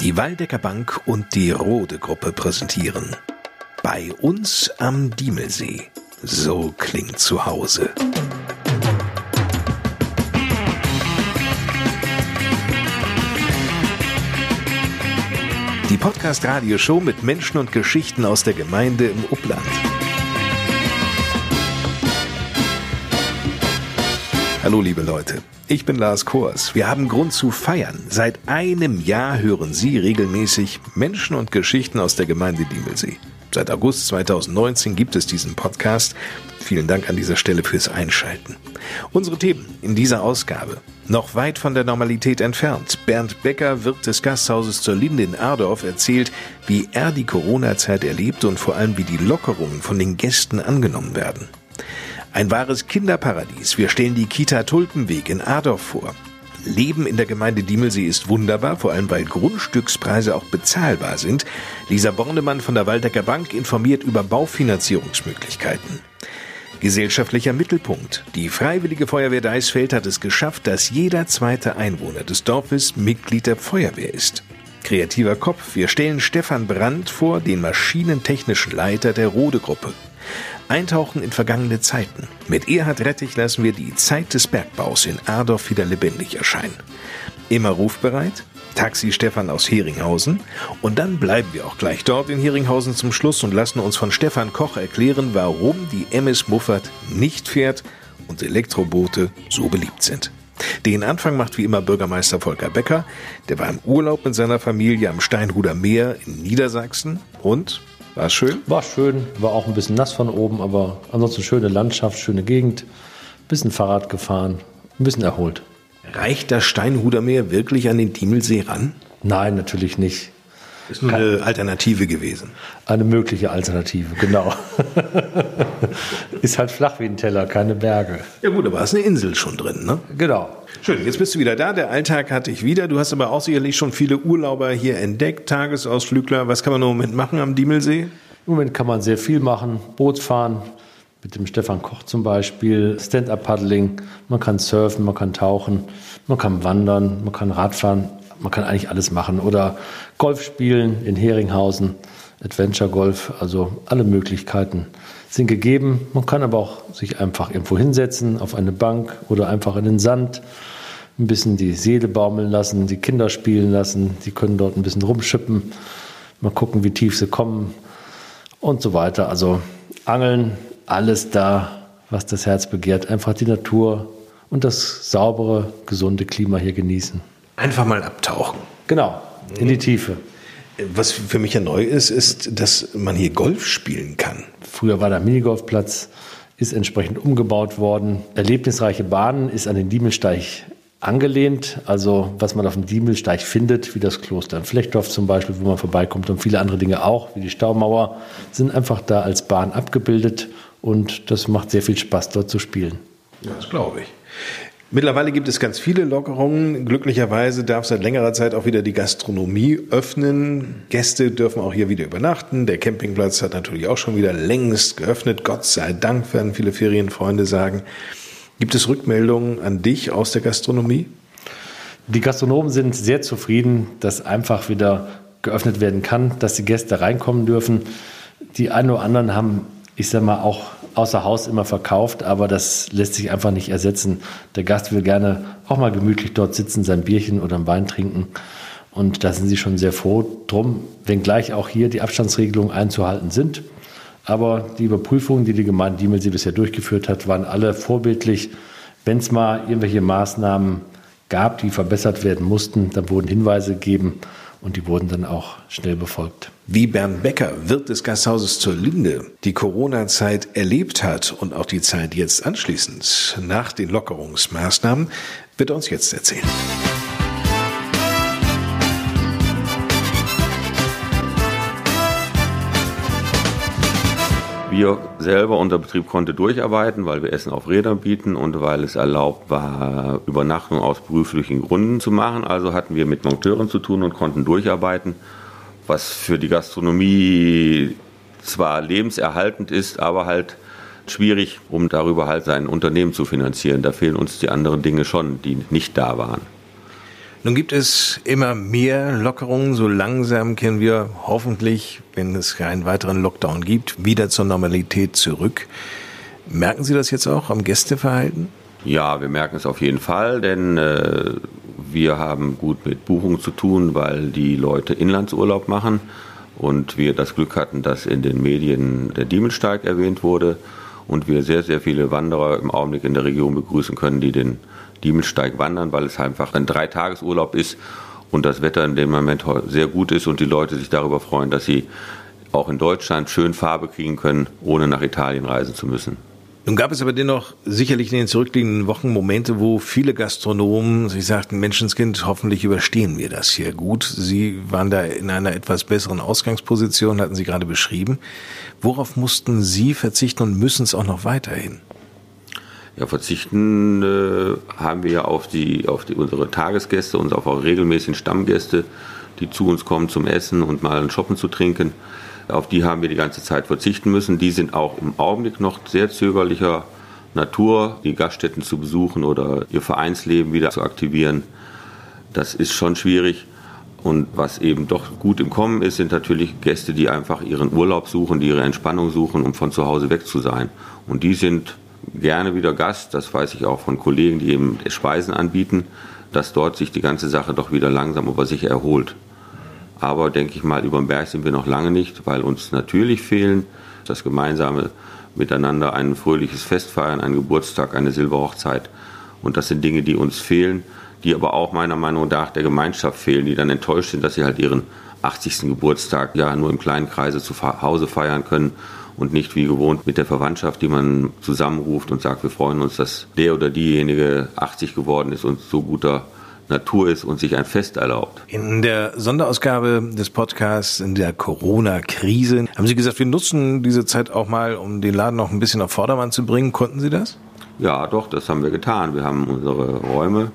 Die Waldecker Bank und die Rode Gruppe präsentieren. Bei uns am Diemelsee. So klingt zu Hause. Die Podcast-Radioshow mit Menschen und Geschichten aus der Gemeinde im Upland. Hallo liebe Leute, ich bin Lars Kors. Wir haben Grund zu feiern. Seit einem Jahr hören Sie regelmäßig Menschen und Geschichten aus der Gemeinde Diemelsee. Seit August 2019 gibt es diesen Podcast. Vielen Dank an dieser Stelle fürs Einschalten. Unsere Themen in dieser Ausgabe. Noch weit von der Normalität entfernt. Bernd Becker, Wirt des Gasthauses zur Linde in Ardorf, erzählt, wie er die Corona-Zeit erlebt und vor allem wie die Lockerungen von den Gästen angenommen werden. Ein wahres Kinderparadies. Wir stellen die Kita Tulpenweg in Adorf vor. Leben in der Gemeinde Diemelsee ist wunderbar, vor allem weil Grundstückspreise auch bezahlbar sind. Lisa Bornemann von der Waldecker Bank informiert über Baufinanzierungsmöglichkeiten. Gesellschaftlicher Mittelpunkt. Die Freiwillige Feuerwehr Deisfeld hat es geschafft, dass jeder zweite Einwohner des Dorfes Mitglied der Feuerwehr ist. Kreativer Kopf. Wir stellen Stefan Brandt vor, den maschinentechnischen Leiter der Rode Gruppe. Eintauchen in vergangene Zeiten. Mit Erhard Rettich lassen wir die Zeit des Bergbaus in Ardorf wieder lebendig erscheinen. Immer rufbereit? Taxi Stefan aus Heringhausen. Und dann bleiben wir auch gleich dort in Heringhausen zum Schluss und lassen uns von Stefan Koch erklären, warum die MS Muffert nicht fährt und Elektroboote so beliebt sind. Den Anfang macht wie immer Bürgermeister Volker Becker. Der war im Urlaub mit seiner Familie am Steinhuder Meer in Niedersachsen und war schön? War schön, war auch ein bisschen nass von oben, aber ansonsten schöne Landschaft, schöne Gegend. Bisschen Fahrrad gefahren, ein bisschen erholt. Reicht das Steinhuder Meer wirklich an den Diemelsee ran? Nein, natürlich nicht. Ist nur eine Alternative gewesen. Eine mögliche Alternative, genau. ist halt flach wie ein Teller, keine Berge. Ja gut, aber ist eine Insel schon drin, ne? Genau. Schön, jetzt bist du wieder da. Der Alltag hatte ich wieder. Du hast aber auch sicherlich schon viele Urlauber hier entdeckt, Tagesausflügler. Was kann man im Moment machen am Diemelsee? Im Moment kann man sehr viel machen. Boot fahren, mit dem Stefan Koch zum Beispiel, Stand-up-Paddling. Man kann surfen, man kann tauchen, man kann wandern, man kann Radfahren. Man kann eigentlich alles machen. Oder Golf spielen in Heringhausen, Adventure Golf. Also alle Möglichkeiten sind gegeben. Man kann aber auch sich einfach irgendwo hinsetzen, auf eine Bank oder einfach in den Sand, ein bisschen die Seele baumeln lassen, die Kinder spielen lassen. Die können dort ein bisschen rumschippen, mal gucken, wie tief sie kommen und so weiter. Also Angeln, alles da, was das Herz begehrt. Einfach die Natur und das saubere, gesunde Klima hier genießen. Einfach mal abtauchen. Genau, in die Tiefe. Was für mich ja neu ist, ist, dass man hier Golf spielen kann. Früher war der Minigolfplatz, ist entsprechend umgebaut worden. Erlebnisreiche Bahnen ist an den Diemelsteig angelehnt. Also was man auf dem Diemelsteig findet, wie das Kloster in Flechtdorf zum Beispiel, wo man vorbeikommt und viele andere Dinge auch, wie die Staumauer, sind einfach da als Bahn abgebildet und das macht sehr viel Spaß, dort zu spielen. Ja, das glaube ich. Mittlerweile gibt es ganz viele Lockerungen. Glücklicherweise darf seit längerer Zeit auch wieder die Gastronomie öffnen. Gäste dürfen auch hier wieder übernachten. Der Campingplatz hat natürlich auch schon wieder längst geöffnet. Gott sei Dank, werden viele Ferienfreunde sagen. Gibt es Rückmeldungen an dich aus der Gastronomie? Die Gastronomen sind sehr zufrieden, dass einfach wieder geöffnet werden kann, dass die Gäste reinkommen dürfen. Die einen oder anderen haben, ich sag mal, auch außer Haus immer verkauft, aber das lässt sich einfach nicht ersetzen. Der Gast will gerne auch mal gemütlich dort sitzen, sein Bierchen oder ein Wein trinken. Und da sind sie schon sehr froh drum, wenngleich auch hier die Abstandsregelungen einzuhalten sind. Aber die Überprüfungen, die die Gemeinde Diemelsee bisher durchgeführt hat, waren alle vorbildlich. Wenn es mal irgendwelche Maßnahmen gab, die verbessert werden mussten, dann wurden Hinweise gegeben und die wurden dann auch schnell befolgt. Wie Bernd Becker, Wirt des Gasthauses zur Linde, die Corona-Zeit erlebt hat und auch die Zeit jetzt anschließend nach den Lockerungsmaßnahmen, wird er uns jetzt erzählen. Wir selber, unser Betrieb konnte durcharbeiten, weil wir Essen auf Rädern bieten und weil es erlaubt war, Übernachtung aus beruflichen Gründen zu machen. Also hatten wir mit Monteuren zu tun und konnten durcharbeiten, was für die Gastronomie zwar lebenserhaltend ist, aber halt schwierig, um darüber halt sein Unternehmen zu finanzieren. Da fehlen uns die anderen Dinge schon, die nicht da waren. Nun gibt es immer mehr Lockerungen. So langsam kennen wir hoffentlich, wenn es keinen weiteren Lockdown gibt, wieder zur Normalität zurück. Merken Sie das jetzt auch am Gästeverhalten? Ja, wir merken es auf jeden Fall, denn äh, wir haben gut mit Buchungen zu tun, weil die Leute Inlandsurlaub machen und wir das Glück hatten, dass in den Medien der Diemensteig erwähnt wurde und wir sehr, sehr viele Wanderer im Augenblick in der Region begrüßen können, die den Diemensteig wandern, weil es einfach ein Dreitagesurlaub ist und das Wetter in dem Moment sehr gut ist und die Leute sich darüber freuen, dass sie auch in Deutschland schön Farbe kriegen können, ohne nach Italien reisen zu müssen. Nun gab es aber dennoch sicherlich in den zurückliegenden Wochen Momente, wo viele Gastronomen sich sagten, Menschenskind, hoffentlich überstehen wir das hier gut. Sie waren da in einer etwas besseren Ausgangsposition, hatten Sie gerade beschrieben. Worauf mussten Sie verzichten und müssen es auch noch weiterhin? Ja, verzichten äh, haben wir ja auf die, auf die, unsere Tagesgäste und auf auch regelmäßigen Stammgäste, die zu uns kommen zum Essen und mal einen Shoppen zu trinken. Auf die haben wir die ganze Zeit verzichten müssen. Die sind auch im Augenblick noch sehr zögerlicher Natur, die Gaststätten zu besuchen oder ihr Vereinsleben wieder zu aktivieren. Das ist schon schwierig. Und was eben doch gut im Kommen ist, sind natürlich Gäste, die einfach ihren Urlaub suchen, die ihre Entspannung suchen, um von zu Hause weg zu sein. Und die sind gerne wieder Gast. Das weiß ich auch von Kollegen, die eben Speisen anbieten, dass dort sich die ganze Sache doch wieder langsam über sich erholt. Aber denke ich mal, über den Berg sind wir noch lange nicht, weil uns natürlich fehlen das gemeinsame Miteinander, ein fröhliches Fest feiern, ein Geburtstag, eine Silberhochzeit. Und das sind Dinge, die uns fehlen, die aber auch meiner Meinung nach der Gemeinschaft fehlen, die dann enttäuscht sind, dass sie halt ihren 80. Geburtstag ja nur im kleinen Kreise zu Hause feiern können und nicht wie gewohnt mit der Verwandtschaft, die man zusammenruft und sagt, wir freuen uns, dass der oder diejenige 80 geworden ist und so guter Natur ist und sich ein Fest erlaubt. In der Sonderausgabe des Podcasts in der Corona-Krise haben Sie gesagt, wir nutzen diese Zeit auch mal, um den Laden noch ein bisschen auf Vordermann zu bringen. Konnten Sie das? Ja, doch, das haben wir getan. Wir haben unsere Räume,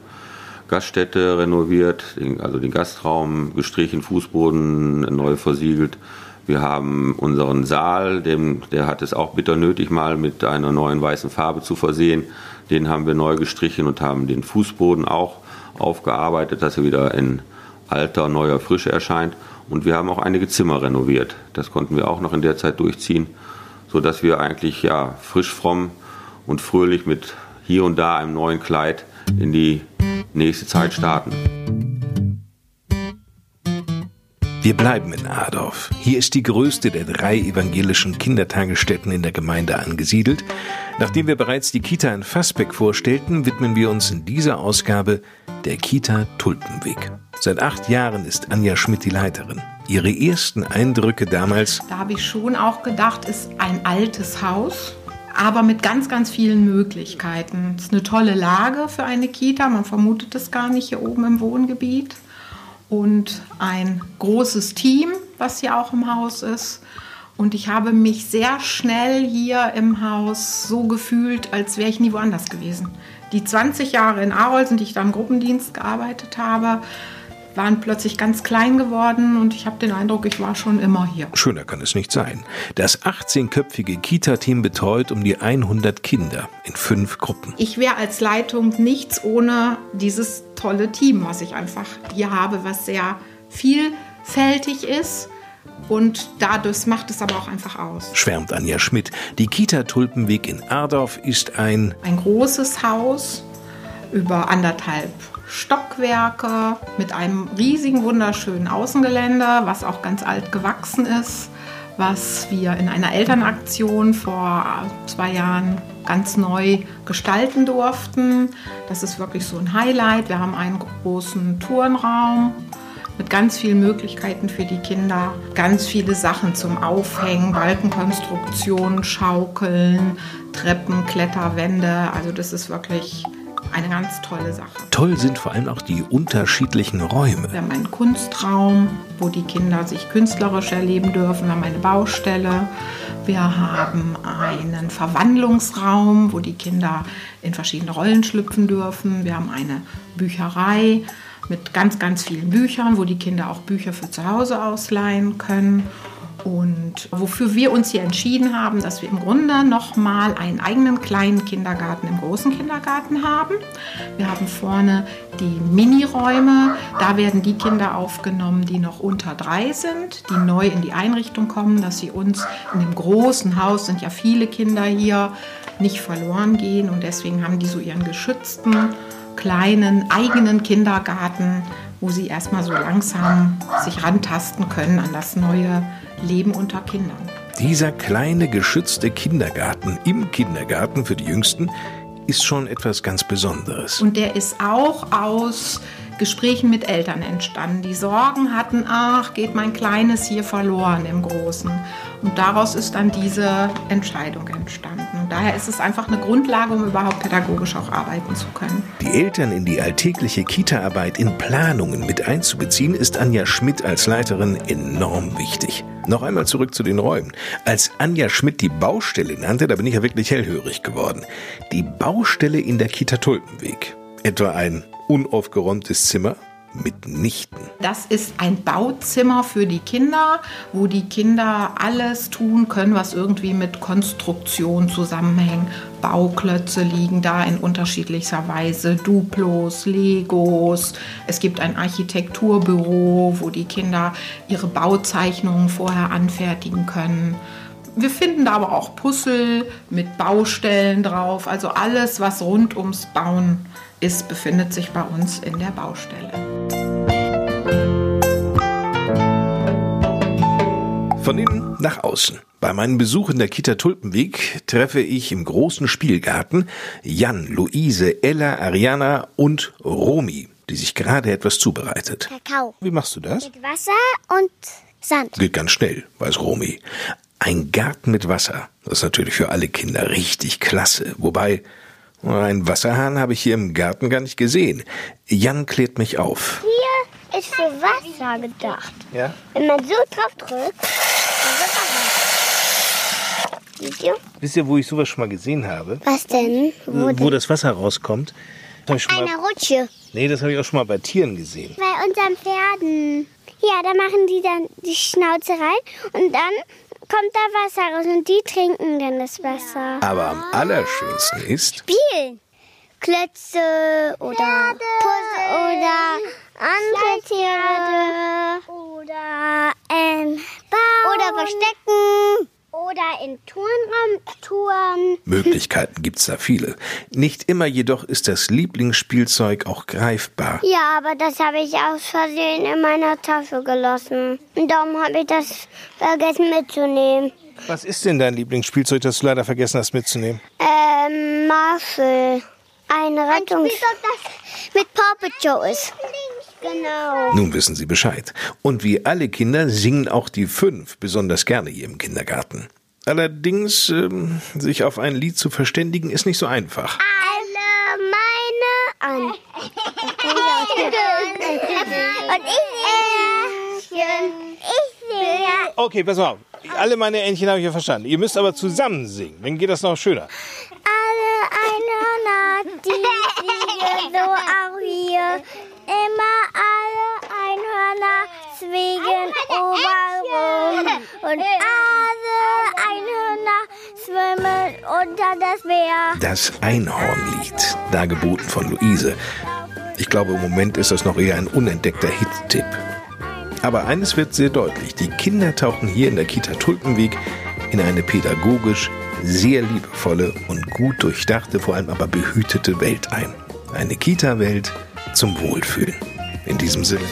Gaststätte renoviert, also den Gastraum gestrichen, Fußboden neu versiegelt. Wir haben unseren Saal, dem, der hat es auch bitter nötig, mal mit einer neuen weißen Farbe zu versehen. Den haben wir neu gestrichen und haben den Fußboden auch aufgearbeitet, dass er wieder in alter, neuer Frische erscheint. Und wir haben auch einige Zimmer renoviert. Das konnten wir auch noch in der Zeit durchziehen, sodass wir eigentlich ja frisch, fromm und fröhlich mit hier und da einem neuen Kleid in die nächste Zeit starten. Wir bleiben in Adorf. Hier ist die größte der drei evangelischen Kindertagesstätten in der Gemeinde angesiedelt. Nachdem wir bereits die Kita in Fassbeck vorstellten, widmen wir uns in dieser Ausgabe der Kita Tulpenweg. Seit acht Jahren ist Anja Schmidt die Leiterin. Ihre ersten Eindrücke damals? Da habe ich schon auch gedacht, ist ein altes Haus, aber mit ganz, ganz vielen Möglichkeiten. Es ist eine tolle Lage für eine Kita. Man vermutet es gar nicht hier oben im Wohngebiet und ein großes Team, was hier auch im Haus ist. Und ich habe mich sehr schnell hier im Haus so gefühlt, als wäre ich nie woanders gewesen. Die 20 Jahre in Arolsen, die ich da im Gruppendienst gearbeitet habe, waren plötzlich ganz klein geworden und ich habe den Eindruck, ich war schon immer hier. Schöner kann es nicht sein. Das 18-köpfige Kita-Team betreut um die 100 Kinder in fünf Gruppen. Ich wäre als Leitung nichts ohne dieses tolle Team, was ich einfach hier habe, was sehr vielfältig ist. Und dadurch macht es aber auch einfach aus. Schwärmt Anja Schmidt. Die Kita Tulpenweg in Ardorf ist ein ein großes Haus über anderthalb Stockwerke mit einem riesigen, wunderschönen Außengelände, was auch ganz alt gewachsen ist, was wir in einer Elternaktion vor zwei Jahren ganz neu gestalten durften. Das ist wirklich so ein Highlight. Wir haben einen großen Turnraum mit ganz vielen Möglichkeiten für die Kinder. Ganz viele Sachen zum Aufhängen, Balkenkonstruktion, Schaukeln, Treppen, Kletterwände. Also das ist wirklich eine ganz tolle Sache. Toll sind vor allem auch die unterschiedlichen Räume. Wir haben einen Kunstraum, wo die Kinder sich künstlerisch erleben dürfen. Wir haben eine Baustelle. Wir haben einen Verwandlungsraum, wo die Kinder in verschiedene Rollen schlüpfen dürfen. Wir haben eine Bücherei mit ganz, ganz vielen Büchern, wo die Kinder auch Bücher für zu Hause ausleihen können. Und wofür wir uns hier entschieden haben, dass wir im Grunde nochmal einen eigenen kleinen Kindergarten im großen Kindergarten haben. Wir haben vorne die Miniräume. Da werden die Kinder aufgenommen, die noch unter drei sind, die neu in die Einrichtung kommen, dass sie uns in dem großen Haus, sind ja viele Kinder hier, nicht verloren gehen. Und deswegen haben die so ihren geschützten, kleinen, eigenen Kindergarten, wo sie erstmal so langsam sich rantasten können an das neue Leben unter Kindern. Dieser kleine geschützte Kindergarten im Kindergarten für die Jüngsten ist schon etwas ganz Besonderes. Und der ist auch aus Gesprächen mit Eltern entstanden, die Sorgen hatten, ach, geht mein Kleines hier verloren im Großen. Und daraus ist dann diese Entscheidung entstanden. Und daher ist es einfach eine Grundlage, um überhaupt pädagogisch auch arbeiten zu können. Die Eltern in die alltägliche Kita-Arbeit in Planungen mit einzubeziehen, ist Anja Schmidt als Leiterin enorm wichtig. Noch einmal zurück zu den Räumen. Als Anja Schmidt die Baustelle nannte, da bin ich ja wirklich hellhörig geworden. Die Baustelle in der Kita Tulpenweg. Etwa ein unaufgeräumtes Zimmer? Mitnichten. Das ist ein Bauzimmer für die Kinder, wo die Kinder alles tun können, was irgendwie mit Konstruktion zusammenhängt. Bauklötze liegen da in unterschiedlicher Weise, Duplos, Legos. Es gibt ein Architekturbüro, wo die Kinder ihre Bauzeichnungen vorher anfertigen können. Wir finden da aber auch Puzzle mit Baustellen drauf, also alles, was rund ums Bauen ist, befindet sich bei uns in der Baustelle. Von innen nach außen. Bei meinem Besuch in der Kita Tulpenweg treffe ich im großen Spielgarten Jan, Luise, Ella, Ariana und Romi, die sich gerade etwas zubereitet. Kakao. Wie machst du das? Mit Wasser und Sand. Geht ganz schnell, weiß Romi. Ein Garten mit Wasser. Das ist natürlich für alle Kinder richtig klasse. Wobei, ein Wasserhahn habe ich hier im Garten gar nicht gesehen. Jan klärt mich auf. Hier ist für Wasser gedacht. Ja? Wenn man so drauf drückt. Siehst du? Wisst ihr, wo ich sowas schon mal gesehen habe? Was denn? Wo Wo das Wasser rauskommt? Das Eine mal, Rutsche. nee, das habe ich auch schon mal bei Tieren gesehen. Bei unseren Pferden. Ja, da machen die dann die Schnauze rein und dann kommt da Wasser raus und die trinken dann das Wasser. Aber am allerschönsten ist, Spielen. Klötze oder Puzzle oder andere Tiere oder ähm, bauen. oder verstecken oder in Turnraum touren. Möglichkeiten gibt's da viele. Nicht immer jedoch ist das Lieblingsspielzeug auch greifbar. Ja, aber das habe ich aus Versehen in meiner Tasche gelassen. Und darum habe ich das vergessen mitzunehmen. Was ist denn dein Lieblingsspielzeug, das du leider vergessen hast mitzunehmen? Ähm, Marshall. Ein Rettungs... das mit Paw Patrol ist. Genau. Nun wissen Sie Bescheid. Und wie alle Kinder singen auch die fünf besonders gerne hier im Kindergarten. Allerdings, ähm, sich auf ein Lied zu verständigen, ist nicht so einfach. Alle meine an. Und ich singe. Ich singe. Okay, pass mal auf. Alle meine Entchen habe ich ja verstanden. Ihr müsst aber zusammen singen. Dann geht das noch schöner. Alle Einhörner, die so auch hier. Immer alle Einhörner schwingen oben rum. Und alle Einhörner schwimmen unter das Meer. Das Einhornlied, dargeboten von Luise. Ich glaube, im Moment ist das noch eher ein unentdeckter Hit-Tipp. Aber eines wird sehr deutlich. Die Kinder tauchen hier in der Kita Tulpenweg in eine pädagogisch sehr liebevolle und gut durchdachte, vor allem aber behütete Welt ein. Eine Kita-Welt zum Wohlfühlen. In diesem Sinne.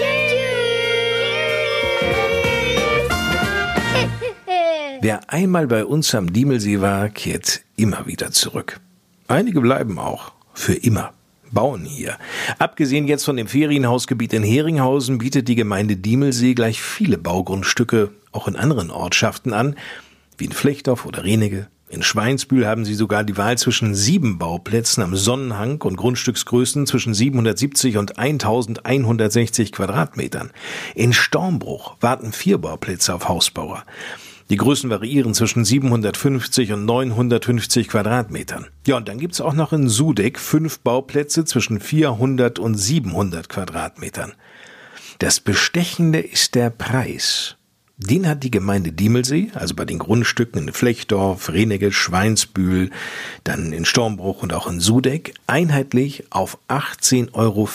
Wer einmal bei uns am Diemelsee war, kehrt immer wieder zurück. Einige bleiben auch. Für immer. Bauen hier. Abgesehen jetzt von dem Ferienhausgebiet in Heringhausen bietet die Gemeinde Diemelsee gleich viele Baugrundstücke auch in anderen Ortschaften an, wie in Flechtdorf oder Renege. In Schweinsbühl haben sie sogar die Wahl zwischen sieben Bauplätzen am Sonnenhang und Grundstücksgrößen zwischen 770 und 1160 Quadratmetern. In Stormbruch warten vier Bauplätze auf Hausbauer. Die Größen variieren zwischen 750 und 950 Quadratmetern. Ja, und dann gibt's auch noch in Sudeck fünf Bauplätze zwischen 400 und 700 Quadratmetern. Das Bestechende ist der Preis. Den hat die Gemeinde Diemelsee, also bei den Grundstücken in Flechdorf, Renege, Schweinsbühl, dann in Stormbruch und auch in Sudeck, einheitlich auf 18,50 Euro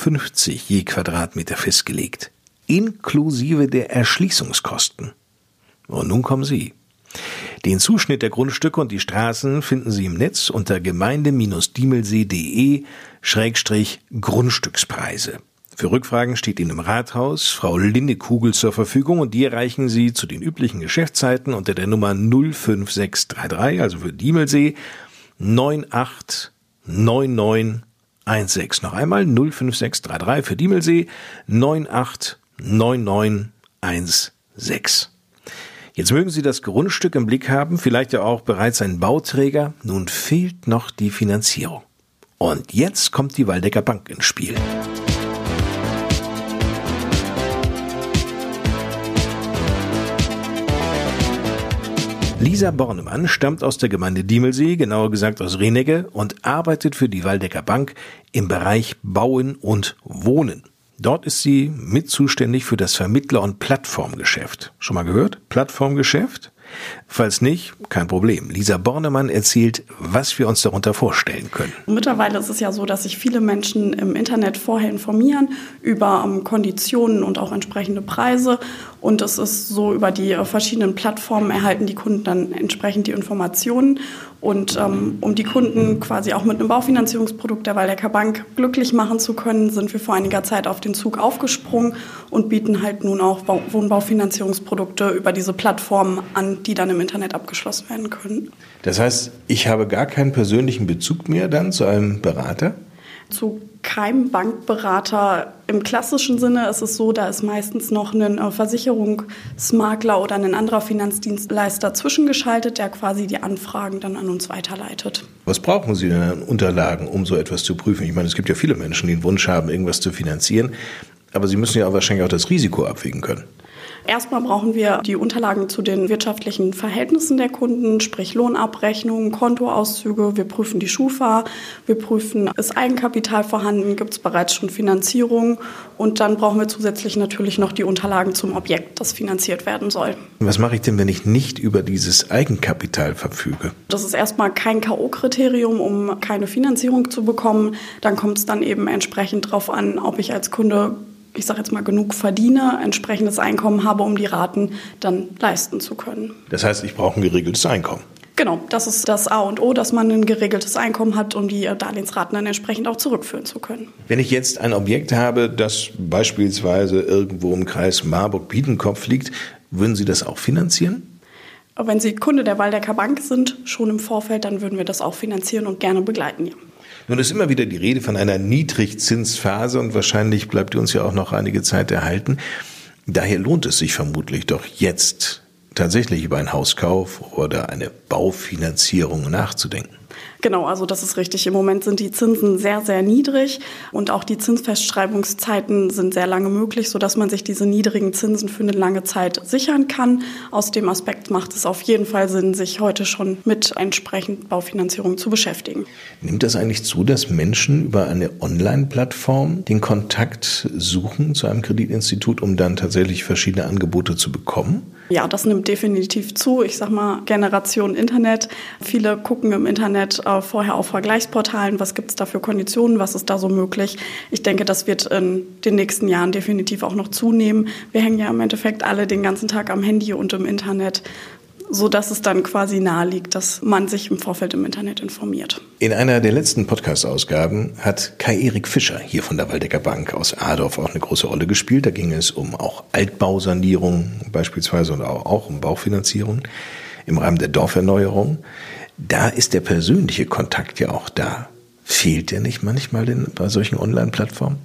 je Quadratmeter festgelegt, inklusive der Erschließungskosten. Und nun kommen Sie. Den Zuschnitt der Grundstücke und die Straßen finden Sie im Netz unter gemeinde-diemelsee.de Schrägstrich Grundstückspreise. Für Rückfragen steht Ihnen im Rathaus Frau Linde Kugel zur Verfügung und die erreichen Sie zu den üblichen Geschäftszeiten unter der Nummer 05633, also für Diemelsee 989916. Noch einmal 05633 für Diemelsee 989916. Jetzt mögen Sie das Grundstück im Blick haben, vielleicht ja auch bereits ein Bauträger. Nun fehlt noch die Finanzierung. Und jetzt kommt die Waldecker Bank ins Spiel. Lisa Bornemann stammt aus der Gemeinde Diemelsee, genauer gesagt aus Renegge, und arbeitet für die Waldecker Bank im Bereich Bauen und Wohnen. Dort ist sie mit zuständig für das Vermittler- und Plattformgeschäft. Schon mal gehört? Plattformgeschäft? Falls nicht, kein Problem. Lisa Bornemann erzählt, was wir uns darunter vorstellen können. Mittlerweile ist es ja so, dass sich viele Menschen im Internet vorher informieren über ähm, Konditionen und auch entsprechende Preise. Und es ist so, über die äh, verschiedenen Plattformen erhalten die Kunden dann entsprechend die Informationen. Und ähm, um die Kunden quasi auch mit einem Baufinanzierungsprodukt der Waldecker Bank glücklich machen zu können, sind wir vor einiger Zeit auf den Zug aufgesprungen und bieten halt nun auch Wohnbaufinanzierungsprodukte über diese Plattformen an, die dann im Internet abgeschlossen werden können. Das heißt, ich habe gar keinen persönlichen Bezug mehr dann zu einem Berater? Zu keinem Bankberater im klassischen Sinne ist es so, da ist meistens noch ein äh, Versicherungsmakler oder ein anderer Finanzdienstleister zwischengeschaltet, der quasi die Anfragen dann an uns weiterleitet. Was brauchen Sie denn an Unterlagen, um so etwas zu prüfen? Ich meine, es gibt ja viele Menschen, die den Wunsch haben, irgendwas zu finanzieren, aber Sie müssen ja auch wahrscheinlich auch das Risiko abwägen können. Erstmal brauchen wir die Unterlagen zu den wirtschaftlichen Verhältnissen der Kunden, sprich Lohnabrechnungen, Kontoauszüge. Wir prüfen die Schufa, wir prüfen, ist Eigenkapital vorhanden, gibt es bereits schon Finanzierung und dann brauchen wir zusätzlich natürlich noch die Unterlagen zum Objekt, das finanziert werden soll. Was mache ich denn, wenn ich nicht über dieses Eigenkapital verfüge? Das ist erstmal kein K.O.-Kriterium, um keine Finanzierung zu bekommen. Dann kommt es dann eben entsprechend darauf an, ob ich als Kunde ich sage jetzt mal, genug verdiene, entsprechendes Einkommen habe, um die Raten dann leisten zu können. Das heißt, ich brauche ein geregeltes Einkommen. Genau, das ist das A und O, dass man ein geregeltes Einkommen hat, um die Darlehensraten dann entsprechend auch zurückführen zu können. Wenn ich jetzt ein Objekt habe, das beispielsweise irgendwo im Kreis Marburg-Biedenkopf liegt, würden Sie das auch finanzieren? Wenn Sie Kunde der Waldecker Bank sind, schon im Vorfeld, dann würden wir das auch finanzieren und gerne begleiten. Ja. Nun ist immer wieder die Rede von einer Niedrigzinsphase und wahrscheinlich bleibt die uns ja auch noch einige Zeit erhalten. Daher lohnt es sich vermutlich doch jetzt tatsächlich über einen Hauskauf oder eine Baufinanzierung nachzudenken. Genau, also das ist richtig. Im Moment sind die Zinsen sehr, sehr niedrig und auch die Zinsfestschreibungszeiten sind sehr lange möglich, sodass man sich diese niedrigen Zinsen für eine lange Zeit sichern kann. Aus dem Aspekt macht es auf jeden Fall Sinn, sich heute schon mit entsprechend Baufinanzierung zu beschäftigen. Nimmt das eigentlich zu, dass Menschen über eine Online-Plattform den Kontakt suchen zu einem Kreditinstitut, um dann tatsächlich verschiedene Angebote zu bekommen? Ja, das nimmt definitiv zu. Ich sag mal, Generation Internet. Viele gucken im Internet äh, vorher auf Vergleichsportalen, was gibt es da für Konditionen, was ist da so möglich. Ich denke, das wird in den nächsten Jahren definitiv auch noch zunehmen. Wir hängen ja im Endeffekt alle den ganzen Tag am Handy und im Internet so dass es dann quasi nahe liegt, dass man sich im Vorfeld im Internet informiert. In einer der letzten Podcast-Ausgaben hat Kai-Erik Fischer hier von der Waldecker Bank aus Adorf auch eine große Rolle gespielt. Da ging es um auch Altbausanierung beispielsweise und auch um Baufinanzierung im Rahmen der Dorferneuerung. Da ist der persönliche Kontakt ja auch da. Fehlt der nicht manchmal denn bei solchen Online-Plattformen?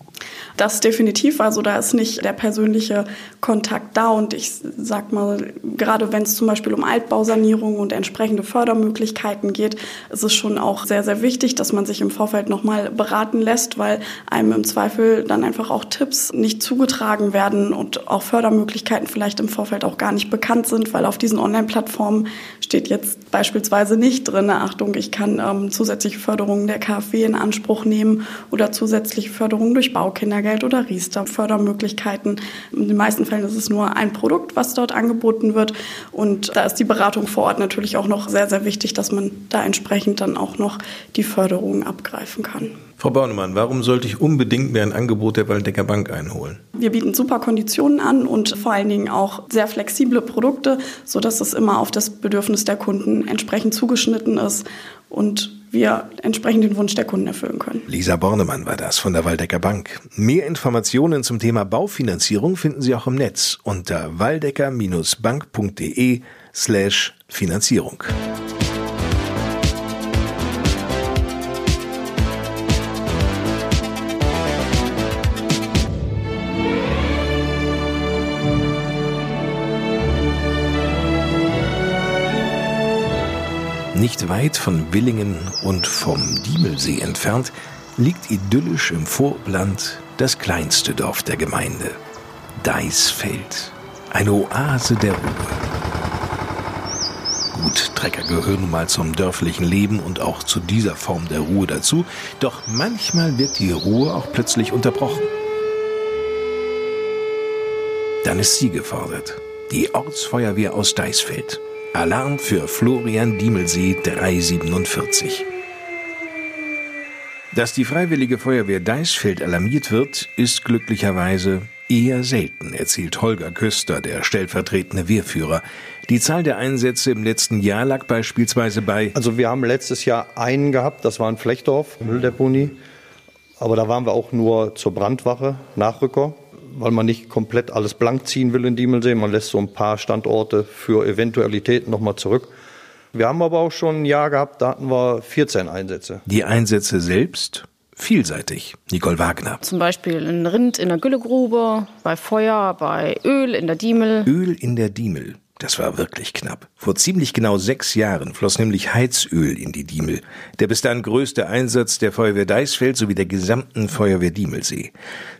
Das definitiv. Also da ist nicht der persönliche Kontakt da. Und ich sag mal, gerade wenn es zum Beispiel um Altbausanierung und entsprechende Fördermöglichkeiten geht, ist es schon auch sehr, sehr wichtig, dass man sich im Vorfeld nochmal beraten lässt, weil einem im Zweifel dann einfach auch Tipps nicht zugetragen werden und auch Fördermöglichkeiten vielleicht im Vorfeld auch gar nicht bekannt sind, weil auf diesen Online-Plattformen steht jetzt beispielsweise nicht drin, Achtung, ich kann ähm, zusätzliche Förderungen der KfW in Anspruch nehmen oder zusätzliche Förderungen durch Bau Baukindergeld oder Riester, Fördermöglichkeiten. In den meisten Fällen ist es nur ein Produkt, was dort angeboten wird. Und da ist die Beratung vor Ort natürlich auch noch sehr, sehr wichtig, dass man da entsprechend dann auch noch die Förderung abgreifen kann. Frau Baunemann, warum sollte ich unbedingt mir ein Angebot der Waldecker Bank einholen? Wir bieten super Konditionen an und vor allen Dingen auch sehr flexible Produkte, sodass es immer auf das Bedürfnis der Kunden entsprechend zugeschnitten ist und wir entsprechend den Wunsch der Kunden erfüllen können. Lisa Bornemann war das von der Waldecker Bank. Mehr Informationen zum Thema Baufinanzierung finden Sie auch im Netz unter waldecker-bank.de slash Finanzierung. Nicht weit von Willingen und vom Diemelsee entfernt liegt idyllisch im Vorland das kleinste Dorf der Gemeinde, Deisfeld, eine Oase der Ruhe. Gut, Trecker gehören mal zum dörflichen Leben und auch zu dieser Form der Ruhe dazu, doch manchmal wird die Ruhe auch plötzlich unterbrochen. Dann ist sie gefordert, die Ortsfeuerwehr aus Deisfeld. Alarm für Florian Diemelsee 347. Dass die Freiwillige Feuerwehr Deisfeld alarmiert wird, ist glücklicherweise eher selten, erzählt Holger Köster, der stellvertretende Wehrführer. Die Zahl der Einsätze im letzten Jahr lag beispielsweise bei. Also wir haben letztes Jahr einen gehabt, das war in Flechtdorf, Mülldeponie. Aber da waren wir auch nur zur Brandwache, Nachrücker weil man nicht komplett alles blank ziehen will in Diemelsee. Man lässt so ein paar Standorte für Eventualitäten nochmal zurück. Wir haben aber auch schon ein Jahr gehabt, da hatten wir 14 Einsätze. Die Einsätze selbst vielseitig. Nicole Wagner. Zum Beispiel ein Rind in der Güllegrube, bei Feuer, bei Öl in der Diemel. Öl in der Diemel. Das war wirklich knapp. Vor ziemlich genau sechs Jahren floss nämlich Heizöl in die Diemel, der bis dahin größte Einsatz der Feuerwehr Deisfeld sowie der gesamten Feuerwehr Diemelsee.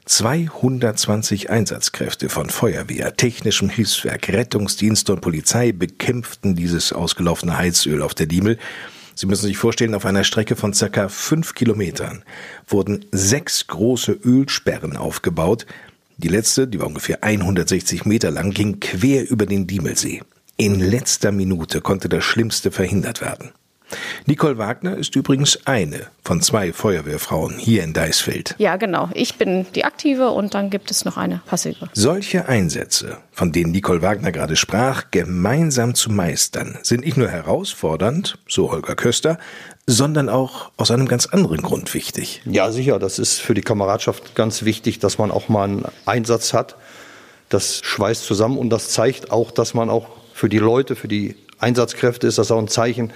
220 Einsatzkräfte von Feuerwehr, technischem Hilfswerk, Rettungsdienst und Polizei bekämpften dieses ausgelaufene Heizöl auf der Diemel. Sie müssen sich vorstellen, auf einer Strecke von circa fünf Kilometern wurden sechs große Ölsperren aufgebaut, die letzte, die war ungefähr 160 Meter lang, ging quer über den Diemelsee. In letzter Minute konnte das Schlimmste verhindert werden. Nicole Wagner ist übrigens eine von zwei Feuerwehrfrauen hier in Deisfeld. Ja, genau. Ich bin die aktive und dann gibt es noch eine passive. Solche Einsätze, von denen Nicole Wagner gerade sprach, gemeinsam zu meistern, sind nicht nur herausfordernd, so Holger Köster, sondern auch aus einem ganz anderen Grund wichtig. Ja, sicher. Das ist für die Kameradschaft ganz wichtig, dass man auch mal einen Einsatz hat. Das schweißt zusammen und das zeigt auch, dass man auch für die Leute, für die Einsatzkräfte ist das auch ein Zeichen,